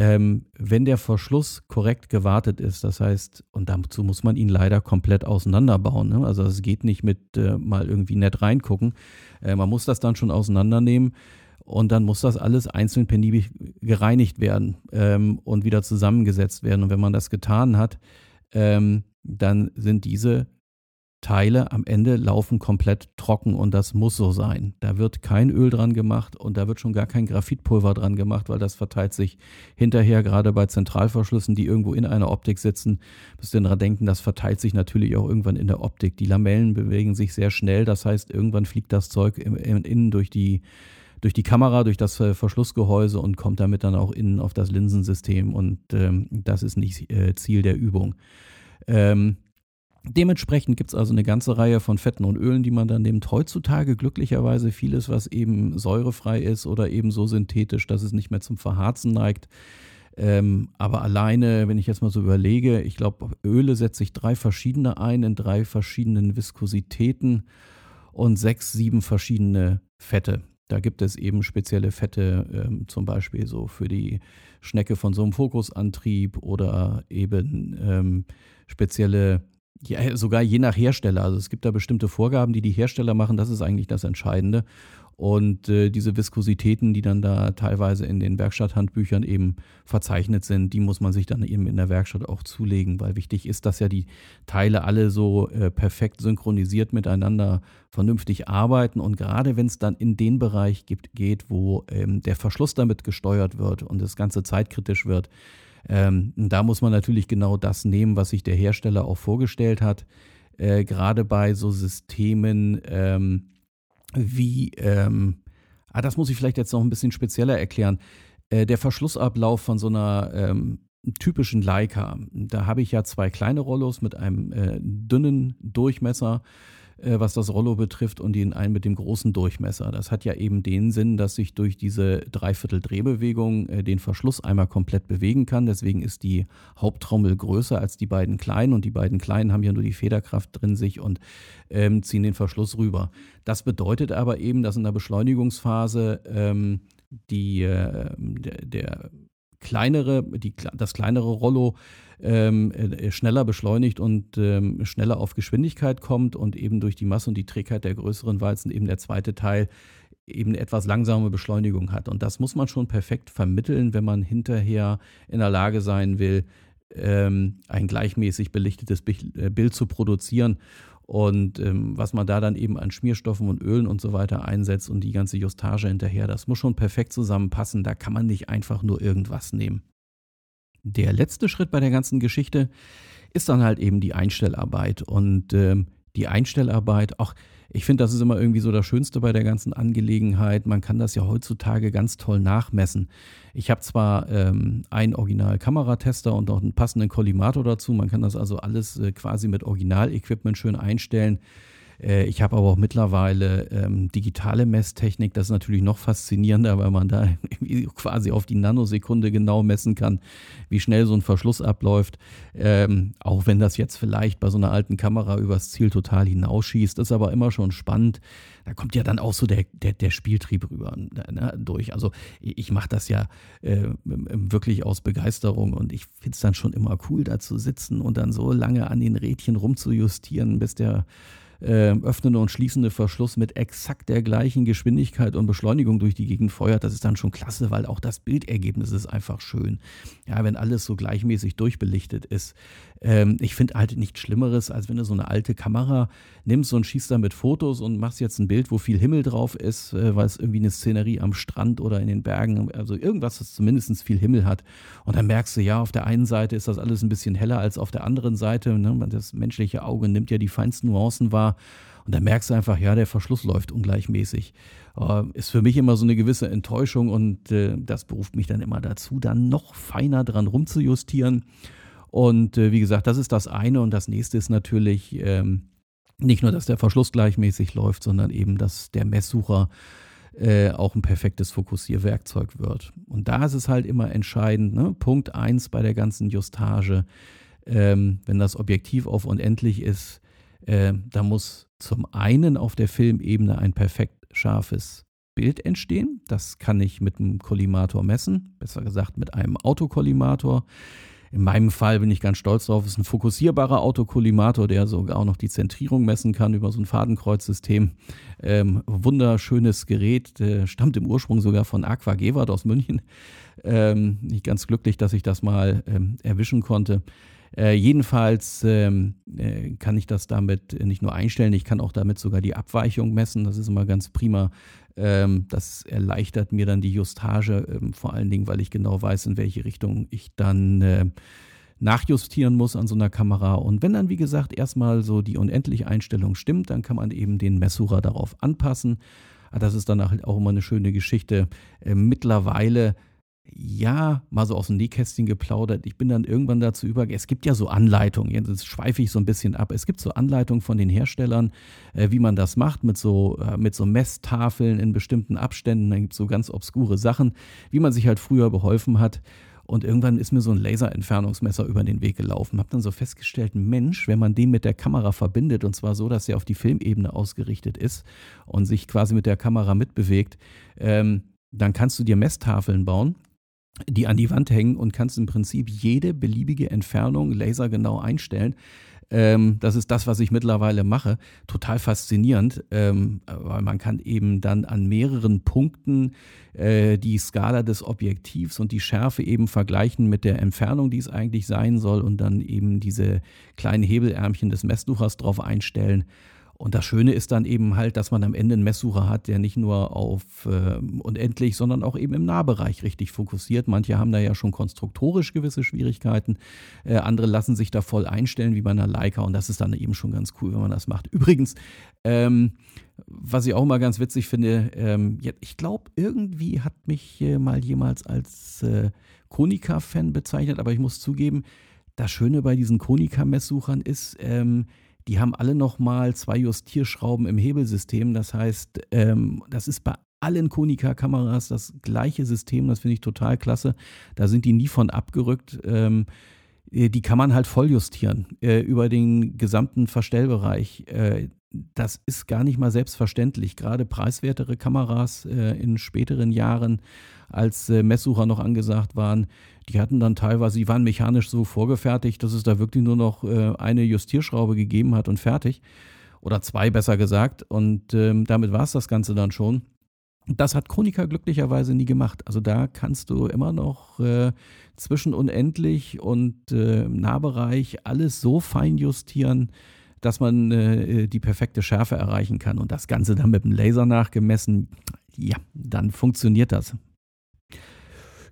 ähm, wenn der Verschluss korrekt gewartet ist, das heißt, und dazu muss man ihn leider komplett auseinanderbauen. Ne? Also es geht nicht mit äh, mal irgendwie nett reingucken. Äh, man muss das dann schon auseinandernehmen und dann muss das alles einzeln penibel gereinigt werden ähm, und wieder zusammengesetzt werden. Und wenn man das getan hat, ähm, dann sind diese Teile am Ende laufen komplett trocken und das muss so sein. Da wird kein Öl dran gemacht und da wird schon gar kein Graphitpulver dran gemacht, weil das verteilt sich hinterher gerade bei Zentralverschlüssen, die irgendwo in einer Optik sitzen. Müsst ihr daran denken, das verteilt sich natürlich auch irgendwann in der Optik. Die Lamellen bewegen sich sehr schnell, das heißt, irgendwann fliegt das Zeug innen durch die durch die Kamera, durch das äh, Verschlussgehäuse und kommt damit dann auch innen auf das Linsensystem und ähm, das ist nicht äh, Ziel der Übung. Ähm, Dementsprechend gibt es also eine ganze Reihe von Fetten und Ölen, die man dann nimmt. Heutzutage glücklicherweise vieles, was eben säurefrei ist oder eben so synthetisch, dass es nicht mehr zum Verharzen neigt. Ähm, aber alleine, wenn ich jetzt mal so überlege, ich glaube, Öle setze ich drei verschiedene ein in drei verschiedenen Viskositäten und sechs, sieben verschiedene Fette. Da gibt es eben spezielle Fette, ähm, zum Beispiel so für die Schnecke von so einem Fokusantrieb oder eben ähm, spezielle ja, sogar je nach Hersteller. Also es gibt da bestimmte Vorgaben, die die Hersteller machen. Das ist eigentlich das Entscheidende. Und äh, diese Viskositäten, die dann da teilweise in den Werkstatthandbüchern eben verzeichnet sind, die muss man sich dann eben in der Werkstatt auch zulegen, weil wichtig ist, dass ja die Teile alle so äh, perfekt synchronisiert miteinander vernünftig arbeiten. Und gerade wenn es dann in den Bereich gibt, geht, wo ähm, der Verschluss damit gesteuert wird und das Ganze zeitkritisch wird, ähm, da muss man natürlich genau das nehmen, was sich der Hersteller auch vorgestellt hat. Äh, gerade bei so Systemen, ähm, wie, ähm, ah, das muss ich vielleicht jetzt noch ein bisschen spezieller erklären. Äh, der Verschlussablauf von so einer ähm, typischen Leica, da habe ich ja zwei kleine Rollos mit einem äh, dünnen Durchmesser äh, was das Rollo betrifft, und den einen mit dem großen Durchmesser. Das hat ja eben den Sinn, dass ich durch diese Dreiviertel-Drehbewegung äh, den Verschluss einmal komplett bewegen kann. Deswegen ist die Haupttrommel größer als die beiden kleinen und die beiden kleinen haben ja nur die Federkraft drin sich und ähm, ziehen den Verschluss rüber. Das bedeutet aber eben, dass in der Beschleunigungsphase ähm, die, äh, der, der kleinere, die, das kleinere Rollo ähm, äh, schneller beschleunigt und ähm, schneller auf Geschwindigkeit kommt und eben durch die Masse und die Trägheit der größeren Walzen eben der zweite Teil eben etwas langsame Beschleunigung hat. Und das muss man schon perfekt vermitteln, wenn man hinterher in der Lage sein will, ähm, ein gleichmäßig belichtetes äh, Bild zu produzieren. Und ähm, was man da dann eben an Schmierstoffen und Ölen und so weiter einsetzt und die ganze Justage hinterher, das muss schon perfekt zusammenpassen. Da kann man nicht einfach nur irgendwas nehmen. Der letzte Schritt bei der ganzen Geschichte ist dann halt eben die Einstellarbeit. Und ähm, die Einstellarbeit, auch ich finde, das ist immer irgendwie so das Schönste bei der ganzen Angelegenheit. Man kann das ja heutzutage ganz toll nachmessen. Ich habe zwar ähm, einen Original-Kameratester und noch einen passenden Kollimator dazu. Man kann das also alles äh, quasi mit Original-Equipment schön einstellen. Äh, ich habe aber auch mittlerweile ähm, digitale Messtechnik. Das ist natürlich noch faszinierender, weil man da quasi auf die Nanosekunde genau messen kann, wie schnell so ein Verschluss abläuft. Ähm, auch wenn das jetzt vielleicht bei so einer alten Kamera übers Ziel total hinausschießt, ist aber immer schon spannend. Da kommt ja dann auch so der, der, der Spieltrieb rüber ne, durch. Also ich mache das ja äh, wirklich aus Begeisterung und ich finde es dann schon immer cool, da zu sitzen und dann so lange an den Rädchen rumzujustieren, bis der äh, öffnende und schließende Verschluss mit exakt der gleichen Geschwindigkeit und Beschleunigung durch die Gegend feuert, das ist dann schon klasse, weil auch das Bildergebnis ist einfach schön. Ja, wenn alles so gleichmäßig durchbelichtet ist. Ähm, ich finde halt nichts Schlimmeres, als wenn du so eine alte Kamera nimmst und schießt damit Fotos und machst jetzt ein Bild, wo viel Himmel drauf ist, äh, weil es irgendwie eine Szenerie am Strand oder in den Bergen, also irgendwas, das zumindest viel Himmel hat. Und dann merkst du, ja, auf der einen Seite ist das alles ein bisschen heller als auf der anderen Seite. Ne? Das menschliche Auge nimmt ja die feinsten Nuancen wahr. Und dann merkst du einfach, ja, der Verschluss läuft ungleichmäßig. Äh, ist für mich immer so eine gewisse Enttäuschung und äh, das beruft mich dann immer dazu, dann noch feiner dran rumzujustieren. Und äh, wie gesagt, das ist das eine. Und das nächste ist natürlich ähm, nicht nur, dass der Verschluss gleichmäßig läuft, sondern eben, dass der Messsucher äh, auch ein perfektes Fokussierwerkzeug wird. Und da ist es halt immer entscheidend, ne? Punkt 1 bei der ganzen Justage, ähm, wenn das Objektiv auf unendlich ist, äh, da muss zum einen auf der Filmebene ein perfekt scharfes Bild entstehen. Das kann ich mit einem Kollimator messen, besser gesagt mit einem Autokollimator. In meinem Fall bin ich ganz stolz drauf, es ist ein fokussierbarer Autokollimator, der sogar auch noch die Zentrierung messen kann über so ein Fadenkreuzsystem. Ähm, wunderschönes Gerät, äh, stammt im Ursprung sogar von Aqua Gewart aus München. Ähm, ich ganz glücklich, dass ich das mal ähm, erwischen konnte. Äh, jedenfalls ähm, äh, kann ich das damit nicht nur einstellen, ich kann auch damit sogar die Abweichung messen. Das ist immer ganz prima. Ähm, das erleichtert mir dann die Justage, ähm, vor allen Dingen, weil ich genau weiß, in welche Richtung ich dann äh, nachjustieren muss an so einer Kamera. Und wenn dann, wie gesagt, erstmal so die unendliche Einstellung stimmt, dann kann man eben den Messsucher darauf anpassen. Ah, das ist dann auch immer eine schöne Geschichte. Äh, mittlerweile ja, mal so aus dem Nähkästchen geplaudert. Ich bin dann irgendwann dazu übergegangen. Es gibt ja so Anleitungen, jetzt schweife ich so ein bisschen ab. Es gibt so Anleitungen von den Herstellern, äh, wie man das macht, mit so, äh, mit so Messtafeln in bestimmten Abständen. Dann gibt es so ganz obskure Sachen, wie man sich halt früher beholfen hat. Und irgendwann ist mir so ein Laserentfernungsmesser über den Weg gelaufen. Hab dann so festgestellt, Mensch, wenn man den mit der Kamera verbindet, und zwar so, dass er auf die Filmebene ausgerichtet ist und sich quasi mit der Kamera mitbewegt, ähm, dann kannst du dir Messtafeln bauen die an die Wand hängen und kannst im Prinzip jede beliebige Entfernung lasergenau einstellen. Ähm, das ist das, was ich mittlerweile mache. Total faszinierend, ähm, weil man kann eben dann an mehreren Punkten äh, die Skala des Objektivs und die Schärfe eben vergleichen mit der Entfernung, die es eigentlich sein soll und dann eben diese kleinen Hebelärmchen des Messsuchers drauf einstellen. Und das Schöne ist dann eben halt, dass man am Ende einen Messsucher hat, der nicht nur auf äh, unendlich, sondern auch eben im Nahbereich richtig fokussiert. Manche haben da ja schon konstruktorisch gewisse Schwierigkeiten. Äh, andere lassen sich da voll einstellen, wie bei einer Leica. Und das ist dann eben schon ganz cool, wenn man das macht. Übrigens, ähm, was ich auch mal ganz witzig finde, ähm, ich glaube, irgendwie hat mich äh, mal jemals als äh, Konica-Fan bezeichnet, aber ich muss zugeben, das Schöne bei diesen Konica-Messsuchern ist, ähm, die haben alle nochmal zwei Justierschrauben im Hebelsystem. Das heißt, ähm, das ist bei allen Konica-Kameras das gleiche System. Das finde ich total klasse. Da sind die nie von abgerückt. Ähm, äh, die kann man halt voll justieren äh, über den gesamten Verstellbereich. Äh, das ist gar nicht mal selbstverständlich. Gerade preiswertere Kameras äh, in späteren Jahren, als äh, Messsucher noch angesagt waren, die hatten dann teilweise, die waren mechanisch so vorgefertigt, dass es da wirklich nur noch äh, eine Justierschraube gegeben hat und fertig. Oder zwei besser gesagt. Und ähm, damit war es das Ganze dann schon. Das hat Chronika glücklicherweise nie gemacht. Also da kannst du immer noch äh, zwischen unendlich und äh, Nahbereich alles so fein justieren, dass man äh, die perfekte Schärfe erreichen kann. Und das Ganze dann mit dem Laser nachgemessen, ja, dann funktioniert das.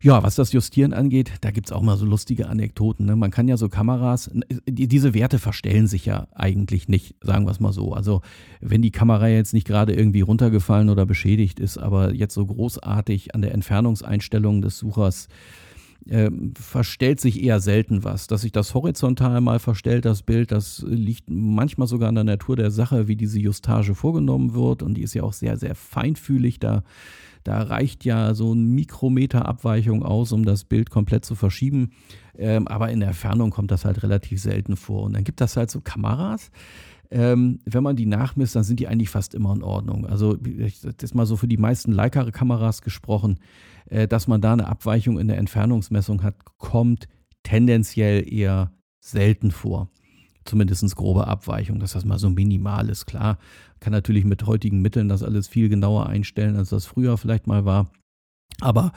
Ja, was das Justieren angeht, da gibt es auch mal so lustige Anekdoten. Ne? Man kann ja so Kameras, die, diese Werte verstellen sich ja eigentlich nicht, sagen wir es mal so. Also wenn die Kamera jetzt nicht gerade irgendwie runtergefallen oder beschädigt ist, aber jetzt so großartig an der Entfernungseinstellung des Suchers äh, verstellt sich eher selten was. Dass sich das horizontal mal verstellt, das Bild, das liegt manchmal sogar an der Natur der Sache, wie diese Justage vorgenommen wird. Und die ist ja auch sehr, sehr feinfühlig. Da da reicht ja so ein Mikrometer Abweichung aus, um das Bild komplett zu verschieben. Ähm, aber in der Entfernung kommt das halt relativ selten vor. Und dann gibt das halt so Kameras. Ähm, wenn man die nachmisst, dann sind die eigentlich fast immer in Ordnung. Also, das ist mal so für die meisten Leica-Kameras gesprochen, äh, dass man da eine Abweichung in der Entfernungsmessung hat, kommt tendenziell eher selten vor zumindest grobe Abweichung, dass das mal so minimal ist. Klar, kann natürlich mit heutigen Mitteln das alles viel genauer einstellen, als das früher vielleicht mal war. Aber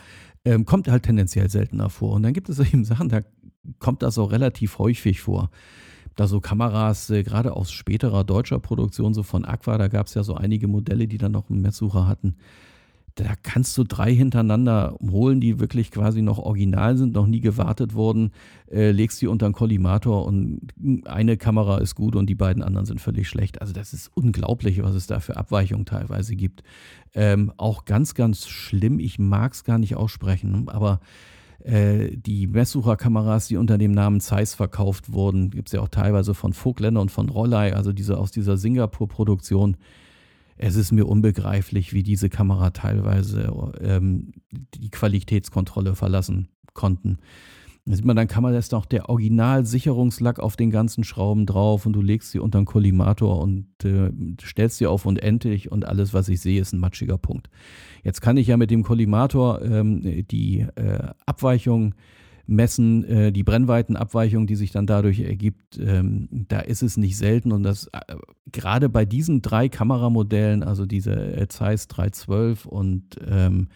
ähm, kommt halt tendenziell seltener vor. Und dann gibt es eben Sachen, da kommt das auch relativ häufig vor. Da so Kameras, äh, gerade aus späterer deutscher Produktion, so von Aqua, da gab es ja so einige Modelle, die dann noch einen Messsucher hatten da kannst du drei hintereinander holen, die wirklich quasi noch original sind, noch nie gewartet wurden, äh, legst die unter einen Kollimator und eine Kamera ist gut und die beiden anderen sind völlig schlecht. Also das ist unglaublich, was es da für Abweichungen teilweise gibt. Ähm, auch ganz, ganz schlimm, ich mag es gar nicht aussprechen, aber äh, die Messsucherkameras, die unter dem Namen Zeiss verkauft wurden, gibt es ja auch teilweise von Vogtländer und von Rollei, also diese aus dieser Singapur-Produktion es ist mir unbegreiflich, wie diese Kamera teilweise ähm, die Qualitätskontrolle verlassen konnten. Da sieht man, dann kann man jetzt noch der Original-Sicherungslack auf den ganzen Schrauben drauf und du legst sie unter den Kollimator und äh, stellst sie auf unendlich und alles, was ich sehe, ist ein matschiger Punkt. Jetzt kann ich ja mit dem Kollimator ähm, die äh, Abweichung messen, äh, die Brennweitenabweichung, die sich dann dadurch ergibt, ähm, da ist es nicht selten. Und das äh, gerade bei diesen drei Kameramodellen, also diese Zeiss 312 und ähm,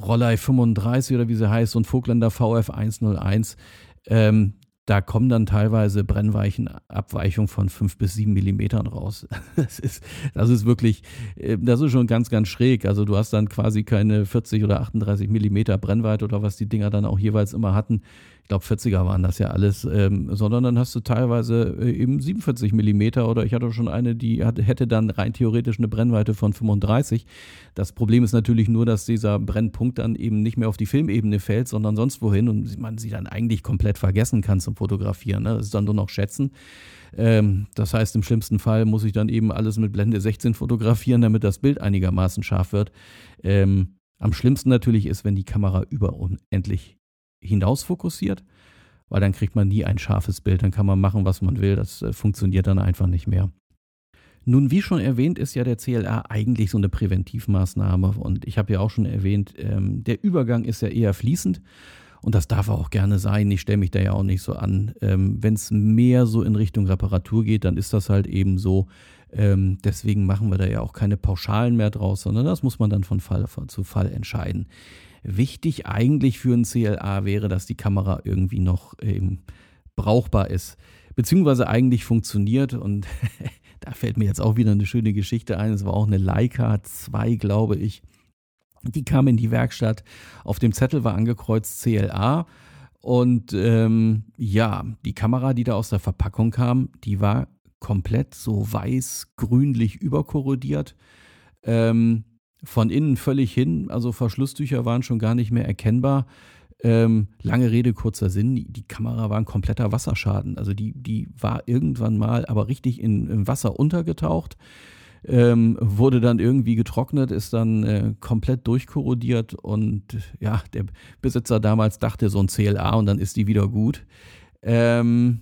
Rollei 35 oder wie sie heißt und Vogtländer VF 101, ähm, da kommen dann teilweise Brennweichenabweichungen von 5 bis 7 Millimetern raus. Das ist, das ist wirklich, äh, das ist schon ganz, ganz schräg. Also du hast dann quasi keine 40 oder 38 Millimeter Brennweite oder was die Dinger dann auch jeweils immer hatten. Ich glaube 40er waren das ja alles, ähm, sondern dann hast du teilweise äh, eben 47 Millimeter oder ich hatte schon eine, die hat, hätte dann rein theoretisch eine Brennweite von 35. Das Problem ist natürlich nur, dass dieser Brennpunkt dann eben nicht mehr auf die Filmebene fällt, sondern sonst wohin und man sie dann eigentlich komplett vergessen kann zum Fotografieren. Ne? Das ist dann nur noch schätzen. Ähm, das heißt, im schlimmsten Fall muss ich dann eben alles mit Blende 16 fotografieren, damit das Bild einigermaßen scharf wird. Ähm, am schlimmsten natürlich ist, wenn die Kamera überunendlich hinaus fokussiert, weil dann kriegt man nie ein scharfes Bild, dann kann man machen, was man will, das äh, funktioniert dann einfach nicht mehr. Nun, wie schon erwähnt, ist ja der CLA eigentlich so eine Präventivmaßnahme und ich habe ja auch schon erwähnt, ähm, der Übergang ist ja eher fließend und das darf auch gerne sein. Ich stelle mich da ja auch nicht so an. Ähm, Wenn es mehr so in Richtung Reparatur geht, dann ist das halt eben so. Ähm, deswegen machen wir da ja auch keine Pauschalen mehr draus, sondern das muss man dann von Fall zu Fall entscheiden. Wichtig eigentlich für ein CLA wäre, dass die Kamera irgendwie noch ähm, brauchbar ist, beziehungsweise eigentlich funktioniert. Und da fällt mir jetzt auch wieder eine schöne Geschichte ein. Es war auch eine Leica 2, glaube ich. Die kam in die Werkstatt. Auf dem Zettel war angekreuzt CLA. Und ähm, ja, die Kamera, die da aus der Verpackung kam, die war komplett so weiß-grünlich überkorrodiert. Ähm, von innen völlig hin, also Verschlusstücher waren schon gar nicht mehr erkennbar. Ähm, lange Rede, kurzer Sinn, die, die, Kamera war ein kompletter Wasserschaden. Also die, die war irgendwann mal aber richtig in, in Wasser untergetaucht ähm, wurde dann irgendwie getrocknet, ist dann äh, komplett durchkorrodiert und ja, der Besitzer damals dachte so ein CLA und dann ist die wieder gut. Ähm,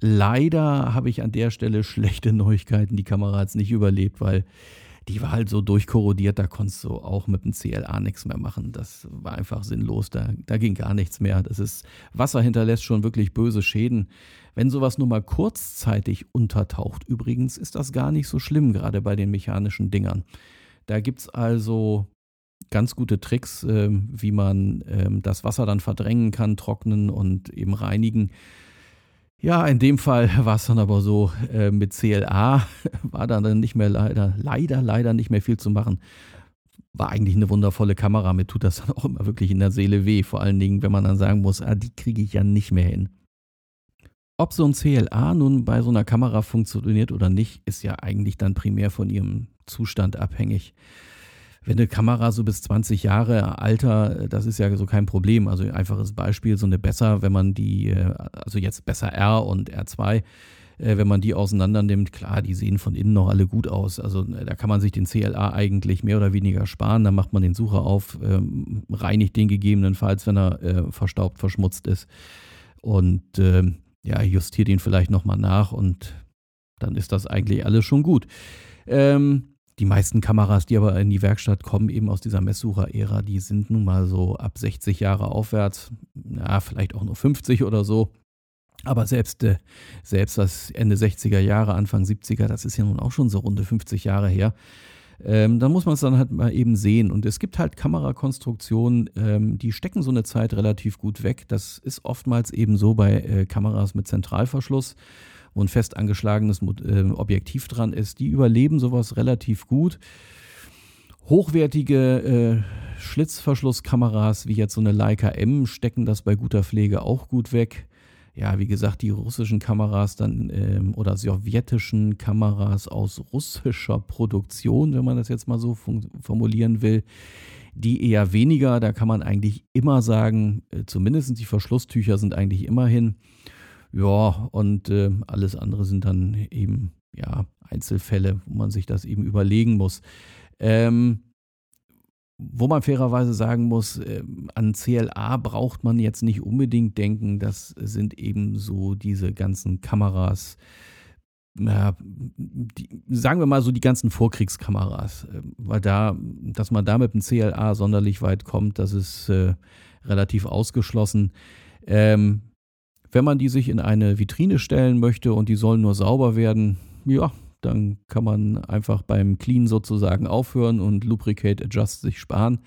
leider habe ich an der Stelle schlechte Neuigkeiten. Die Kamera hat es nicht überlebt, weil die war halt so durchkorrodiert, da konntest du auch mit dem CLA nichts mehr machen. Das war einfach sinnlos, da, da ging gar nichts mehr. Das ist, Wasser hinterlässt schon wirklich böse Schäden. Wenn sowas nur mal kurzzeitig untertaucht, übrigens, ist das gar nicht so schlimm, gerade bei den mechanischen Dingern. Da gibt es also ganz gute Tricks, äh, wie man äh, das Wasser dann verdrängen kann, trocknen und eben reinigen. Ja, in dem Fall war es dann aber so, äh, mit CLA war dann nicht mehr leider, leider, leider nicht mehr viel zu machen. War eigentlich eine wundervolle Kamera, mir tut das dann auch immer wirklich in der Seele weh, vor allen Dingen, wenn man dann sagen muss, ah, die kriege ich ja nicht mehr hin. Ob so ein CLA nun bei so einer Kamera funktioniert oder nicht, ist ja eigentlich dann primär von ihrem Zustand abhängig. Wenn eine Kamera so bis 20 Jahre alter, das ist ja so kein Problem. Also ein einfaches Beispiel, so eine Besser, wenn man die, äh, also jetzt Besser R und R2, äh, wenn man die auseinander nimmt, klar, die sehen von innen noch alle gut aus. Also äh, da kann man sich den CLA eigentlich mehr oder weniger sparen. Dann macht man den Sucher auf, ähm, reinigt den gegebenenfalls, wenn er verstaubt, verschmutzt ist. Und ähm, ja, justiert ihn vielleicht nochmal nach und dann ist das eigentlich alles schon gut. Ähm, die meisten Kameras, die aber in die Werkstatt kommen, eben aus dieser Messsucher-Ära, die sind nun mal so ab 60 Jahre aufwärts, ja, vielleicht auch nur 50 oder so. Aber selbst, äh, selbst das Ende 60er Jahre, Anfang 70er, das ist ja nun auch schon so runde 50 Jahre her. Ähm, dann muss man es dann halt mal eben sehen. Und es gibt halt Kamerakonstruktionen, ähm, die stecken so eine Zeit relativ gut weg. Das ist oftmals eben so bei äh, Kameras mit Zentralverschluss, wo ein fest angeschlagenes äh, Objektiv dran ist. Die überleben sowas relativ gut. Hochwertige äh, Schlitzverschlusskameras wie jetzt so eine Leica M stecken das bei guter Pflege auch gut weg ja, wie gesagt, die russischen Kameras dann ähm, oder sowjetischen Kameras aus russischer Produktion, wenn man das jetzt mal so formulieren will, die eher weniger. Da kann man eigentlich immer sagen, äh, zumindest die Verschlusstücher sind eigentlich immerhin. Ja, und äh, alles andere sind dann eben ja Einzelfälle, wo man sich das eben überlegen muss. Ähm, wo man fairerweise sagen muss, äh, an CLA braucht man jetzt nicht unbedingt denken, das sind eben so diese ganzen Kameras, ja, die, sagen wir mal so die ganzen Vorkriegskameras, äh, weil da, dass man da mit dem CLA sonderlich weit kommt, das ist äh, relativ ausgeschlossen. Ähm, wenn man die sich in eine Vitrine stellen möchte und die sollen nur sauber werden, ja, dann kann man einfach beim Clean sozusagen aufhören und Lubricate Adjust sich sparen.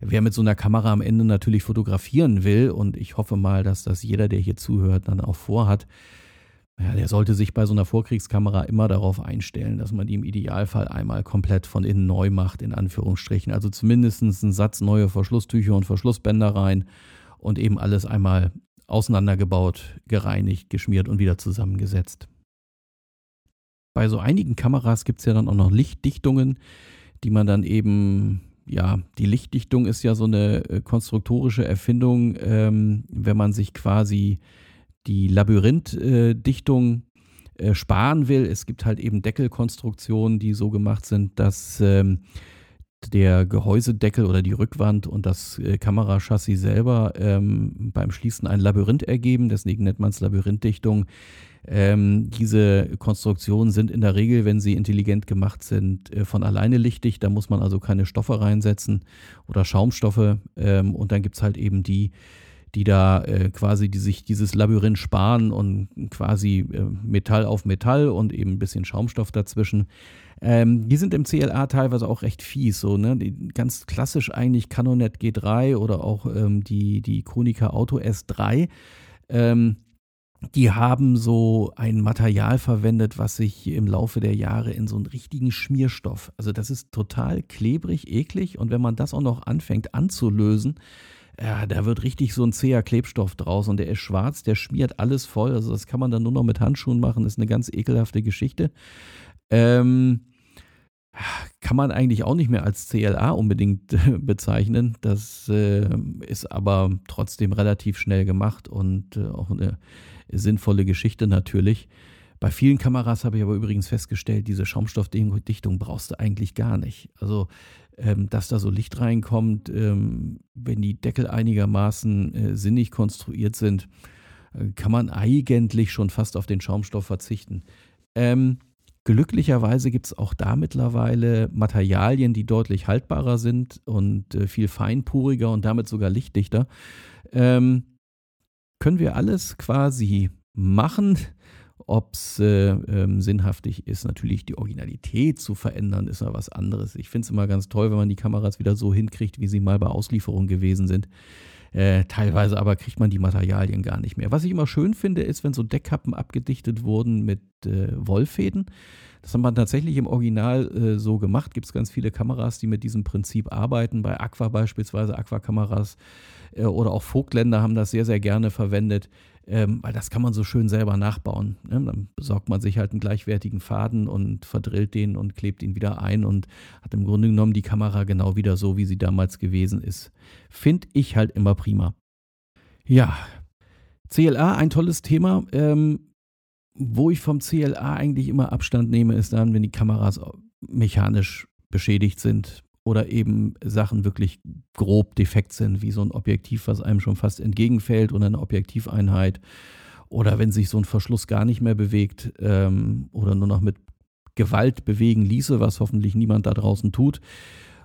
Wer mit so einer Kamera am Ende natürlich fotografieren will, und ich hoffe mal, dass das jeder, der hier zuhört, dann auch vorhat, ja, der sollte sich bei so einer Vorkriegskamera immer darauf einstellen, dass man die im Idealfall einmal komplett von innen neu macht, in Anführungsstrichen. Also zumindest einen Satz neue Verschlusstücher und Verschlussbänder rein und eben alles einmal auseinandergebaut, gereinigt, geschmiert und wieder zusammengesetzt. Bei so einigen Kameras gibt es ja dann auch noch Lichtdichtungen, die man dann eben, ja, die Lichtdichtung ist ja so eine äh, konstruktorische Erfindung, ähm, wenn man sich quasi die Labyrinthdichtung äh, sparen will. Es gibt halt eben Deckelkonstruktionen, die so gemacht sind, dass ähm, der Gehäusedeckel oder die Rückwand und das äh, Kamerachassis selber ähm, beim Schließen ein Labyrinth ergeben. Deswegen nennt man es Labyrinthdichtung. Ähm, diese Konstruktionen sind in der Regel, wenn sie intelligent gemacht sind, äh, von alleine lichtdicht. Da muss man also keine Stoffe reinsetzen oder Schaumstoffe. Ähm, und dann gibt es halt eben die, die da äh, quasi die sich dieses Labyrinth sparen und quasi äh, Metall auf Metall und eben ein bisschen Schaumstoff dazwischen. Ähm, die sind im CLA teilweise auch recht fies, so, ne? Die, ganz klassisch eigentlich Canonet G3 oder auch ähm, die, die Konica Auto S3. Ähm, die haben so ein Material verwendet, was sich im Laufe der Jahre in so einen richtigen Schmierstoff, also das ist total klebrig, eklig und wenn man das auch noch anfängt anzulösen, ja, da wird richtig so ein zäher Klebstoff draus und der ist schwarz, der schmiert alles voll. Also das kann man dann nur noch mit Handschuhen machen, das ist eine ganz ekelhafte Geschichte. Ähm, kann man eigentlich auch nicht mehr als CLA unbedingt bezeichnen. Das äh, ist aber trotzdem relativ schnell gemacht und äh, auch eine sinnvolle Geschichte natürlich. Bei vielen Kameras habe ich aber übrigens festgestellt, diese Schaumstoffdichtung brauchst du eigentlich gar nicht. Also, ähm, dass da so Licht reinkommt, ähm, wenn die Deckel einigermaßen äh, sinnig konstruiert sind, äh, kann man eigentlich schon fast auf den Schaumstoff verzichten. Ähm, Glücklicherweise gibt es auch da mittlerweile Materialien, die deutlich haltbarer sind und äh, viel feinporiger und damit sogar lichtdichter. Ähm, können wir alles quasi machen. Ob es äh, ähm, sinnhaftig ist, natürlich die Originalität zu verändern, ist ja was anderes. Ich finde es immer ganz toll, wenn man die Kameras wieder so hinkriegt, wie sie mal bei Auslieferung gewesen sind. Äh, teilweise aber kriegt man die Materialien gar nicht mehr. Was ich immer schön finde, ist, wenn so Deckkappen abgedichtet wurden mit äh, Wollfäden. Das hat man tatsächlich im Original äh, so gemacht. Gibt es ganz viele Kameras, die mit diesem Prinzip arbeiten. Bei Aqua beispielsweise, Aqua-Kameras äh, oder auch Vogtländer haben das sehr, sehr gerne verwendet, ähm, weil das kann man so schön selber nachbauen. Ne? Dann besorgt man sich halt einen gleichwertigen Faden und verdrillt den und klebt ihn wieder ein und hat im Grunde genommen die Kamera genau wieder so, wie sie damals gewesen ist. Finde ich halt immer prima. Ja, CLA, ein tolles Thema. Ähm, wo ich vom CLA eigentlich immer Abstand nehme, ist dann, wenn die Kameras mechanisch beschädigt sind oder eben Sachen wirklich grob defekt sind, wie so ein Objektiv, was einem schon fast entgegenfällt oder eine Objektiveinheit. Oder wenn sich so ein Verschluss gar nicht mehr bewegt ähm, oder nur noch mit Gewalt bewegen ließe, was hoffentlich niemand da draußen tut.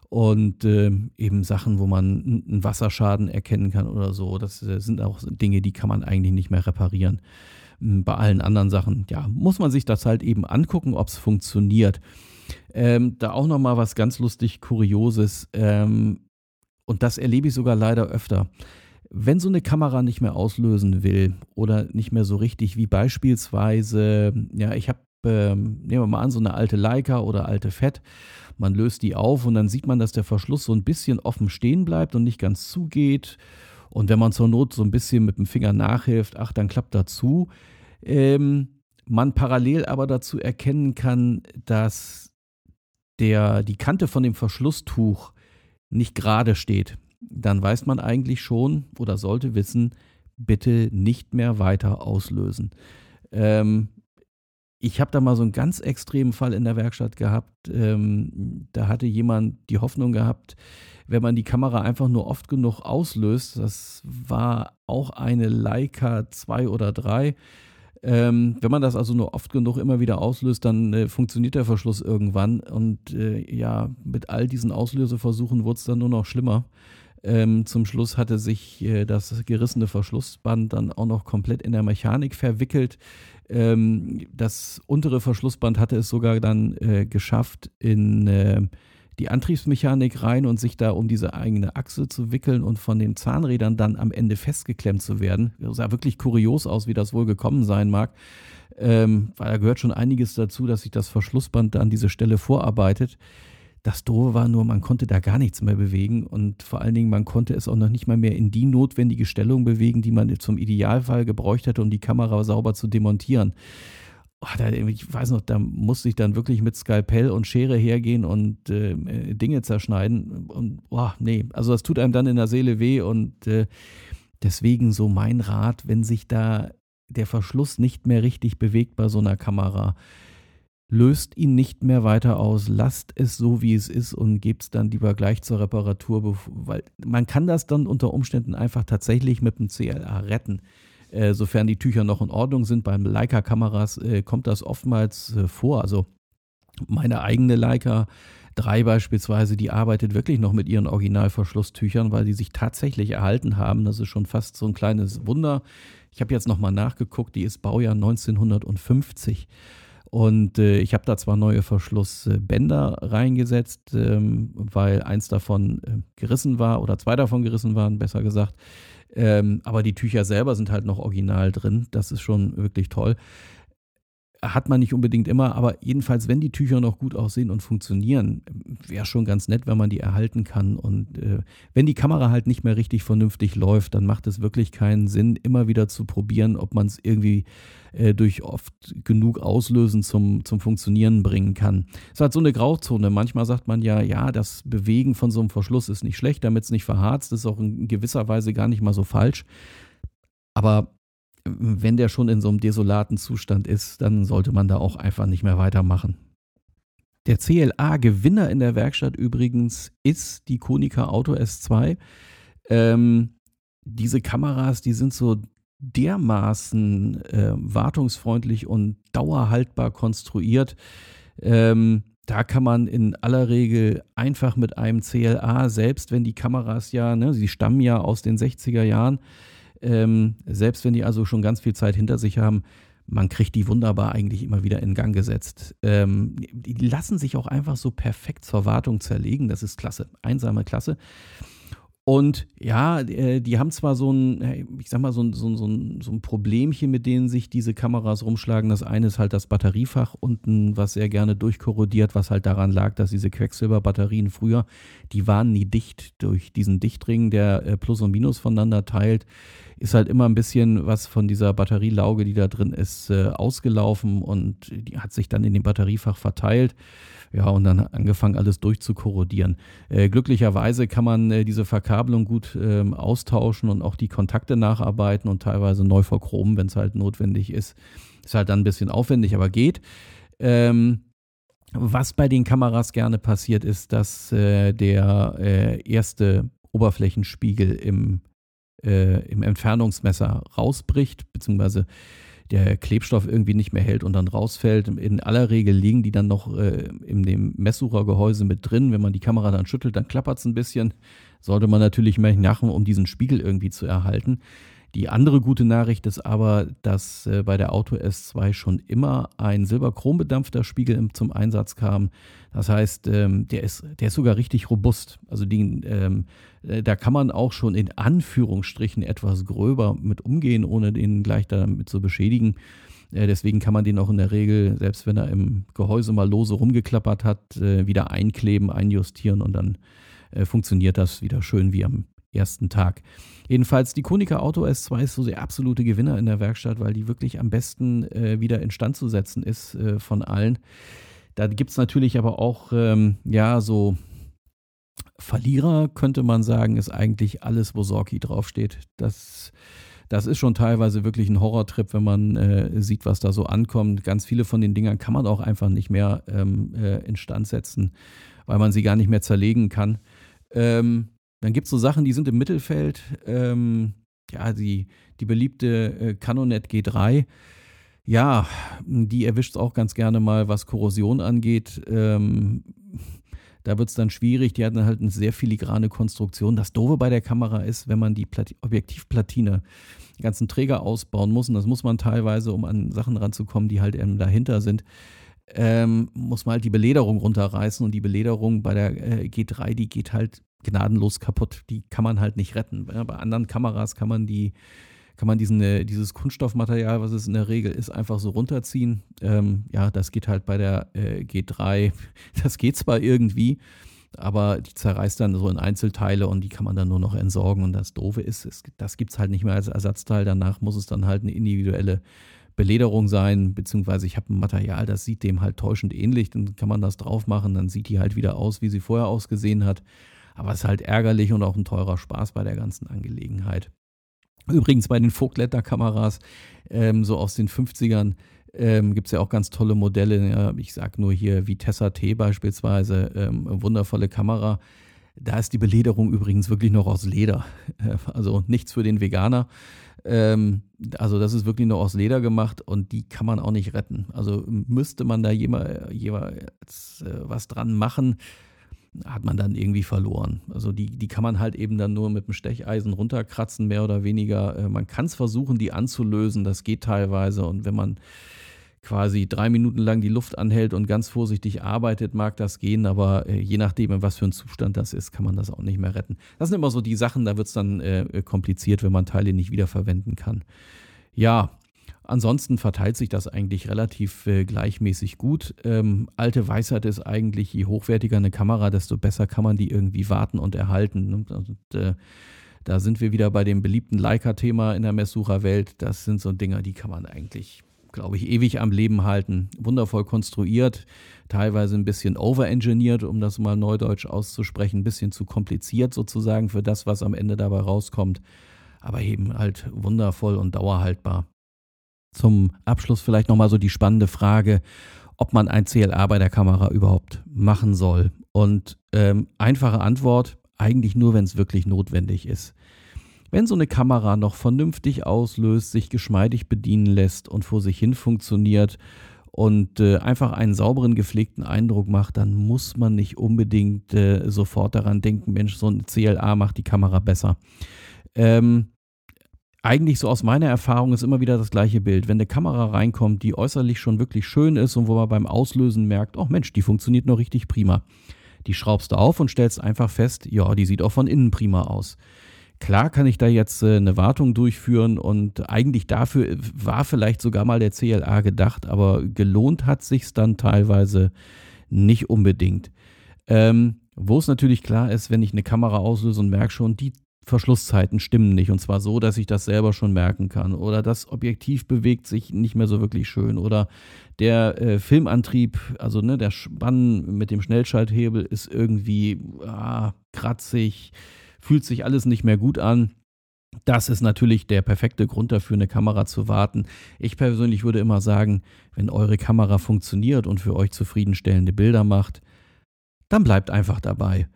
Und äh, eben Sachen, wo man einen Wasserschaden erkennen kann oder so. Das äh, sind auch Dinge, die kann man eigentlich nicht mehr reparieren. Hm, bei allen anderen Sachen, ja, muss man sich das halt eben angucken, ob es funktioniert. Ähm, da auch nochmal was ganz lustig Kurioses. Ähm, und das erlebe ich sogar leider öfter. Wenn so eine Kamera nicht mehr auslösen will oder nicht mehr so richtig, wie beispielsweise, ja, ich habe, ähm, nehmen wir mal an, so eine alte Leica oder alte Fett, man löst die auf und dann sieht man, dass der Verschluss so ein bisschen offen stehen bleibt und nicht ganz zugeht. Und wenn man zur Not so ein bisschen mit dem Finger nachhilft, ach, dann klappt das zu. Ähm, man parallel aber dazu erkennen kann, dass der, die Kante von dem Verschlusstuch nicht gerade steht, dann weiß man eigentlich schon oder sollte wissen, bitte nicht mehr weiter auslösen. Ähm, ich habe da mal so einen ganz extremen Fall in der Werkstatt gehabt. Ähm, da hatte jemand die Hoffnung gehabt, wenn man die Kamera einfach nur oft genug auslöst, das war auch eine Leica 2 oder 3, ähm, wenn man das also nur oft genug immer wieder auslöst, dann äh, funktioniert der Verschluss irgendwann. Und äh, ja, mit all diesen Auslöseversuchen wurde es dann nur noch schlimmer. Ähm, zum Schluss hatte sich äh, das gerissene Verschlussband dann auch noch komplett in der Mechanik verwickelt. Ähm, das untere Verschlussband hatte es sogar dann äh, geschafft, in äh, die Antriebsmechanik rein und sich da um diese eigene Achse zu wickeln und von den Zahnrädern dann am Ende festgeklemmt zu werden. Das sah wirklich kurios aus, wie das wohl gekommen sein mag. Ähm, weil da gehört schon einiges dazu, dass sich das Verschlussband da an diese Stelle vorarbeitet. Das Doofe war nur, man konnte da gar nichts mehr bewegen und vor allen Dingen, man konnte es auch noch nicht mal mehr in die notwendige Stellung bewegen, die man zum Idealfall gebräucht hätte, um die Kamera sauber zu demontieren. Oh, da, ich weiß noch, da musste ich dann wirklich mit Skalpell und Schere hergehen und äh, Dinge zerschneiden. Und oh, nee, also das tut einem dann in der Seele weh und äh, deswegen so mein Rat, wenn sich da der Verschluss nicht mehr richtig bewegt bei so einer Kamera, löst ihn nicht mehr weiter aus, lasst es so, wie es ist und gebt es dann lieber gleich zur Reparatur, weil man kann das dann unter Umständen einfach tatsächlich mit dem CLA retten. Äh, sofern die Tücher noch in Ordnung sind. Beim Leica-Kameras äh, kommt das oftmals äh, vor. Also meine eigene Leica 3 beispielsweise, die arbeitet wirklich noch mit ihren Originalverschlusstüchern, weil die sich tatsächlich erhalten haben. Das ist schon fast so ein kleines Wunder. Ich habe jetzt nochmal nachgeguckt, die ist Baujahr 1950. Und äh, ich habe da zwar neue Verschlussbänder reingesetzt, ähm, weil eins davon äh, gerissen war oder zwei davon gerissen waren, besser gesagt. Ähm, aber die Tücher selber sind halt noch original drin. Das ist schon wirklich toll hat man nicht unbedingt immer, aber jedenfalls, wenn die Tücher noch gut aussehen und funktionieren, wäre schon ganz nett, wenn man die erhalten kann. Und äh, wenn die Kamera halt nicht mehr richtig vernünftig läuft, dann macht es wirklich keinen Sinn, immer wieder zu probieren, ob man es irgendwie äh, durch oft genug Auslösen zum, zum Funktionieren bringen kann. Es halt so eine Grauzone. Manchmal sagt man ja, ja, das Bewegen von so einem Verschluss ist nicht schlecht, damit es nicht verharzt, ist auch in gewisser Weise gar nicht mal so falsch. Aber wenn der schon in so einem desolaten Zustand ist, dann sollte man da auch einfach nicht mehr weitermachen. Der CLA-Gewinner in der Werkstatt übrigens ist die Konica Auto S2. Ähm, diese Kameras, die sind so dermaßen äh, wartungsfreundlich und dauerhaltbar konstruiert. Ähm, da kann man in aller Regel einfach mit einem CLA, selbst wenn die Kameras ja, ne, sie stammen ja aus den 60er Jahren, ähm, selbst wenn die also schon ganz viel Zeit hinter sich haben, man kriegt die wunderbar eigentlich immer wieder in Gang gesetzt. Ähm, die lassen sich auch einfach so perfekt zur Wartung zerlegen. Das ist klasse. Einsame Klasse. Und ja, äh, die haben zwar so ein, ich sag mal, so ein, so, ein, so ein Problemchen, mit denen sich diese Kameras rumschlagen. Das eine ist halt das Batteriefach unten, was sehr gerne durchkorrodiert, was halt daran lag, dass diese Quecksilberbatterien früher, die waren nie dicht durch diesen Dichtring, der äh, Plus und Minus voneinander teilt ist halt immer ein bisschen was von dieser Batterielauge, die da drin ist, äh, ausgelaufen und die hat sich dann in dem Batteriefach verteilt. Ja, und dann angefangen, alles durchzukorrodieren. Äh, glücklicherweise kann man äh, diese Verkabelung gut ähm, austauschen und auch die Kontakte nacharbeiten und teilweise neu verchromen, wenn es halt notwendig ist. Ist halt dann ein bisschen aufwendig, aber geht. Ähm, was bei den Kameras gerne passiert, ist, dass äh, der äh, erste Oberflächenspiegel im äh, im Entfernungsmesser rausbricht, beziehungsweise der Klebstoff irgendwie nicht mehr hält und dann rausfällt. In aller Regel liegen die dann noch äh, in dem Messsuchergehäuse mit drin. Wenn man die Kamera dann schüttelt, dann klappert es ein bisschen. Sollte man natürlich mehr machen, um diesen Spiegel irgendwie zu erhalten. Die andere gute Nachricht ist aber, dass äh, bei der Auto S2 schon immer ein silberchrombedampfter Spiegel im, zum Einsatz kam. Das heißt, ähm, der, ist, der ist sogar richtig robust. Also die, ähm, äh, da kann man auch schon in Anführungsstrichen etwas gröber mit umgehen, ohne den gleich damit zu beschädigen. Äh, deswegen kann man den auch in der Regel, selbst wenn er im Gehäuse mal lose rumgeklappert hat, äh, wieder einkleben, einjustieren und dann äh, funktioniert das wieder schön wie am ersten Tag. Jedenfalls, die Konica Auto S2 ist so der absolute Gewinner in der Werkstatt, weil die wirklich am besten äh, wieder instand zu setzen ist äh, von allen. Da gibt es natürlich aber auch, ähm, ja, so Verlierer, könnte man sagen, ist eigentlich alles, wo Sorki draufsteht. Das, das ist schon teilweise wirklich ein Horrortrip, wenn man äh, sieht, was da so ankommt. Ganz viele von den Dingern kann man auch einfach nicht mehr ähm, äh, instand setzen, weil man sie gar nicht mehr zerlegen kann. Ähm, dann gibt es so Sachen, die sind im Mittelfeld. Ähm, ja, die, die beliebte äh, Canonet G3. Ja, die erwischt es auch ganz gerne mal, was Korrosion angeht. Ähm, da wird es dann schwierig. Die hat dann halt eine sehr filigrane Konstruktion. Das Doofe bei der Kamera ist, wenn man die Plati Objektivplatine, den ganzen Träger ausbauen muss, und das muss man teilweise, um an Sachen ranzukommen, die halt eben dahinter sind, ähm, muss man halt die Belederung runterreißen. Und die Belederung bei der äh, G3, die geht halt gnadenlos kaputt. Die kann man halt nicht retten. Bei anderen Kameras kann man die kann man diesen, äh, dieses Kunststoffmaterial, was es in der Regel ist, einfach so runterziehen. Ähm, ja, das geht halt bei der äh, G3, das geht zwar irgendwie, aber die zerreißt dann so in Einzelteile und die kann man dann nur noch entsorgen. Und das Doofe ist, es, das gibt es halt nicht mehr als Ersatzteil. Danach muss es dann halt eine individuelle Belederung sein, beziehungsweise ich habe ein Material, das sieht dem halt täuschend ähnlich. Dann kann man das drauf machen, dann sieht die halt wieder aus, wie sie vorher ausgesehen hat. Aber es ist halt ärgerlich und auch ein teurer Spaß bei der ganzen Angelegenheit. Übrigens bei den Vogtletter-Kameras, ähm, so aus den 50ern, ähm, gibt es ja auch ganz tolle Modelle. Ja, ich sage nur hier Vitessa T beispielsweise, ähm, wundervolle Kamera. Da ist die Belederung übrigens wirklich noch aus Leder. Also nichts für den Veganer. Ähm, also das ist wirklich nur aus Leder gemacht und die kann man auch nicht retten. Also müsste man da jemals, jemals äh, was dran machen, hat man dann irgendwie verloren. Also die, die kann man halt eben dann nur mit dem Stecheisen runterkratzen, mehr oder weniger. Äh, man kann es versuchen, die anzulösen, das geht teilweise. Und wenn man quasi drei Minuten lang die Luft anhält und ganz vorsichtig arbeitet, mag das gehen, aber äh, je nachdem, in was für ein Zustand das ist, kann man das auch nicht mehr retten. Das sind immer so die Sachen, da wird es dann äh, kompliziert, wenn man Teile nicht wiederverwenden kann. Ja, Ansonsten verteilt sich das eigentlich relativ äh, gleichmäßig gut. Ähm, alte Weisheit ist eigentlich, je hochwertiger eine Kamera, desto besser kann man die irgendwie warten und erhalten. Ne? Und, äh, da sind wir wieder bei dem beliebten Leica-Thema in der Messsucherwelt. Das sind so Dinger, die kann man eigentlich, glaube ich, ewig am Leben halten. Wundervoll konstruiert, teilweise ein bisschen overengineert, um das mal neudeutsch auszusprechen, ein bisschen zu kompliziert sozusagen für das, was am Ende dabei rauskommt. Aber eben halt wundervoll und dauerhaltbar. Zum Abschluss vielleicht nochmal so die spannende Frage, ob man ein CLA bei der Kamera überhaupt machen soll. Und ähm, einfache Antwort, eigentlich nur, wenn es wirklich notwendig ist. Wenn so eine Kamera noch vernünftig auslöst, sich geschmeidig bedienen lässt und vor sich hin funktioniert und äh, einfach einen sauberen, gepflegten Eindruck macht, dann muss man nicht unbedingt äh, sofort daran denken, Mensch, so ein CLA macht die Kamera besser. Ähm, eigentlich so aus meiner Erfahrung ist immer wieder das gleiche Bild. Wenn eine Kamera reinkommt, die äußerlich schon wirklich schön ist und wo man beim Auslösen merkt, oh Mensch, die funktioniert noch richtig prima. Die schraubst du auf und stellst einfach fest, ja, die sieht auch von innen prima aus. Klar kann ich da jetzt äh, eine Wartung durchführen und eigentlich dafür war vielleicht sogar mal der CLA gedacht, aber gelohnt hat sich's dann teilweise nicht unbedingt. Ähm, wo es natürlich klar ist, wenn ich eine Kamera auslöse und merke schon, die Verschlusszeiten stimmen nicht. Und zwar so, dass ich das selber schon merken kann. Oder das Objektiv bewegt sich nicht mehr so wirklich schön. Oder der äh, Filmantrieb, also ne, der Spann mit dem Schnellschalthebel ist irgendwie ah, kratzig, fühlt sich alles nicht mehr gut an. Das ist natürlich der perfekte Grund dafür, eine Kamera zu warten. Ich persönlich würde immer sagen, wenn eure Kamera funktioniert und für euch zufriedenstellende Bilder macht, dann bleibt einfach dabei.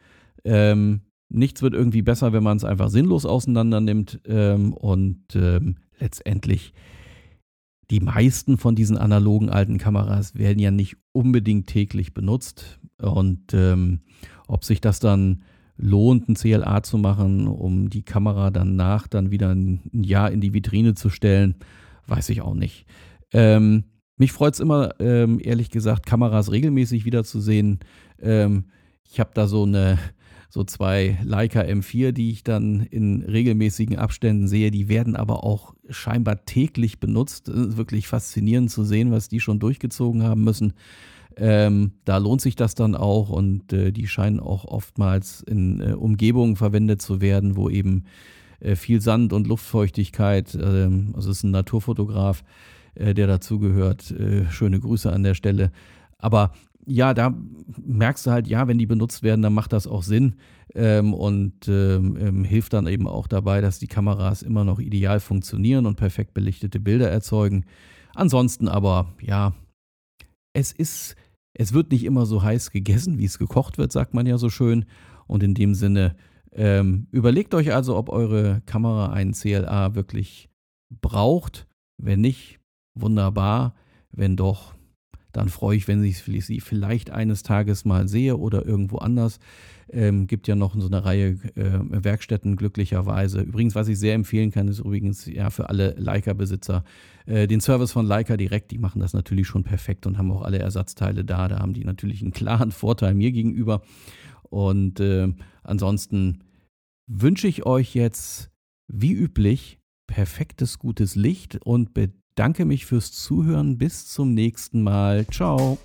Ähm, Nichts wird irgendwie besser, wenn man es einfach sinnlos auseinander nimmt. Ähm, und ähm, letztendlich, die meisten von diesen analogen alten Kameras werden ja nicht unbedingt täglich benutzt. Und ähm, ob sich das dann lohnt, ein CLA zu machen, um die Kamera danach dann wieder ein, Jahr in die Vitrine zu stellen, weiß ich auch nicht. Ähm, mich freut es immer, ähm, ehrlich gesagt, Kameras regelmäßig wiederzusehen. Ähm, ich habe da so eine so zwei Leica M4, die ich dann in regelmäßigen Abständen sehe. Die werden aber auch scheinbar täglich benutzt. wirklich faszinierend zu sehen, was die schon durchgezogen haben müssen. Ähm, da lohnt sich das dann auch und äh, die scheinen auch oftmals in äh, Umgebungen verwendet zu werden, wo eben äh, viel Sand und Luftfeuchtigkeit, ähm, also es ist ein Naturfotograf, äh, der dazugehört. Äh, schöne Grüße an der Stelle. Aber ja, da merkst du halt, ja, wenn die benutzt werden, dann macht das auch Sinn ähm, und ähm, ähm, hilft dann eben auch dabei, dass die Kameras immer noch ideal funktionieren und perfekt belichtete Bilder erzeugen. Ansonsten aber, ja, es ist, es wird nicht immer so heiß gegessen, wie es gekocht wird, sagt man ja so schön. Und in dem Sinne, ähm, überlegt euch also, ob eure Kamera einen CLA wirklich braucht. Wenn nicht, wunderbar. Wenn doch, dann freue ich, wenn ich sie vielleicht eines Tages mal sehe oder irgendwo anders. Ähm, gibt ja noch so eine Reihe äh, Werkstätten glücklicherweise. Übrigens, was ich sehr empfehlen kann, ist übrigens ja für alle Leica-Besitzer äh, den Service von Leica direkt. Die machen das natürlich schon perfekt und haben auch alle Ersatzteile da. Da haben die natürlich einen klaren Vorteil mir gegenüber. Und äh, ansonsten wünsche ich euch jetzt wie üblich perfektes, gutes Licht und bedanke mich fürs Zuhören. Bis zum nächsten Mal. Ciao.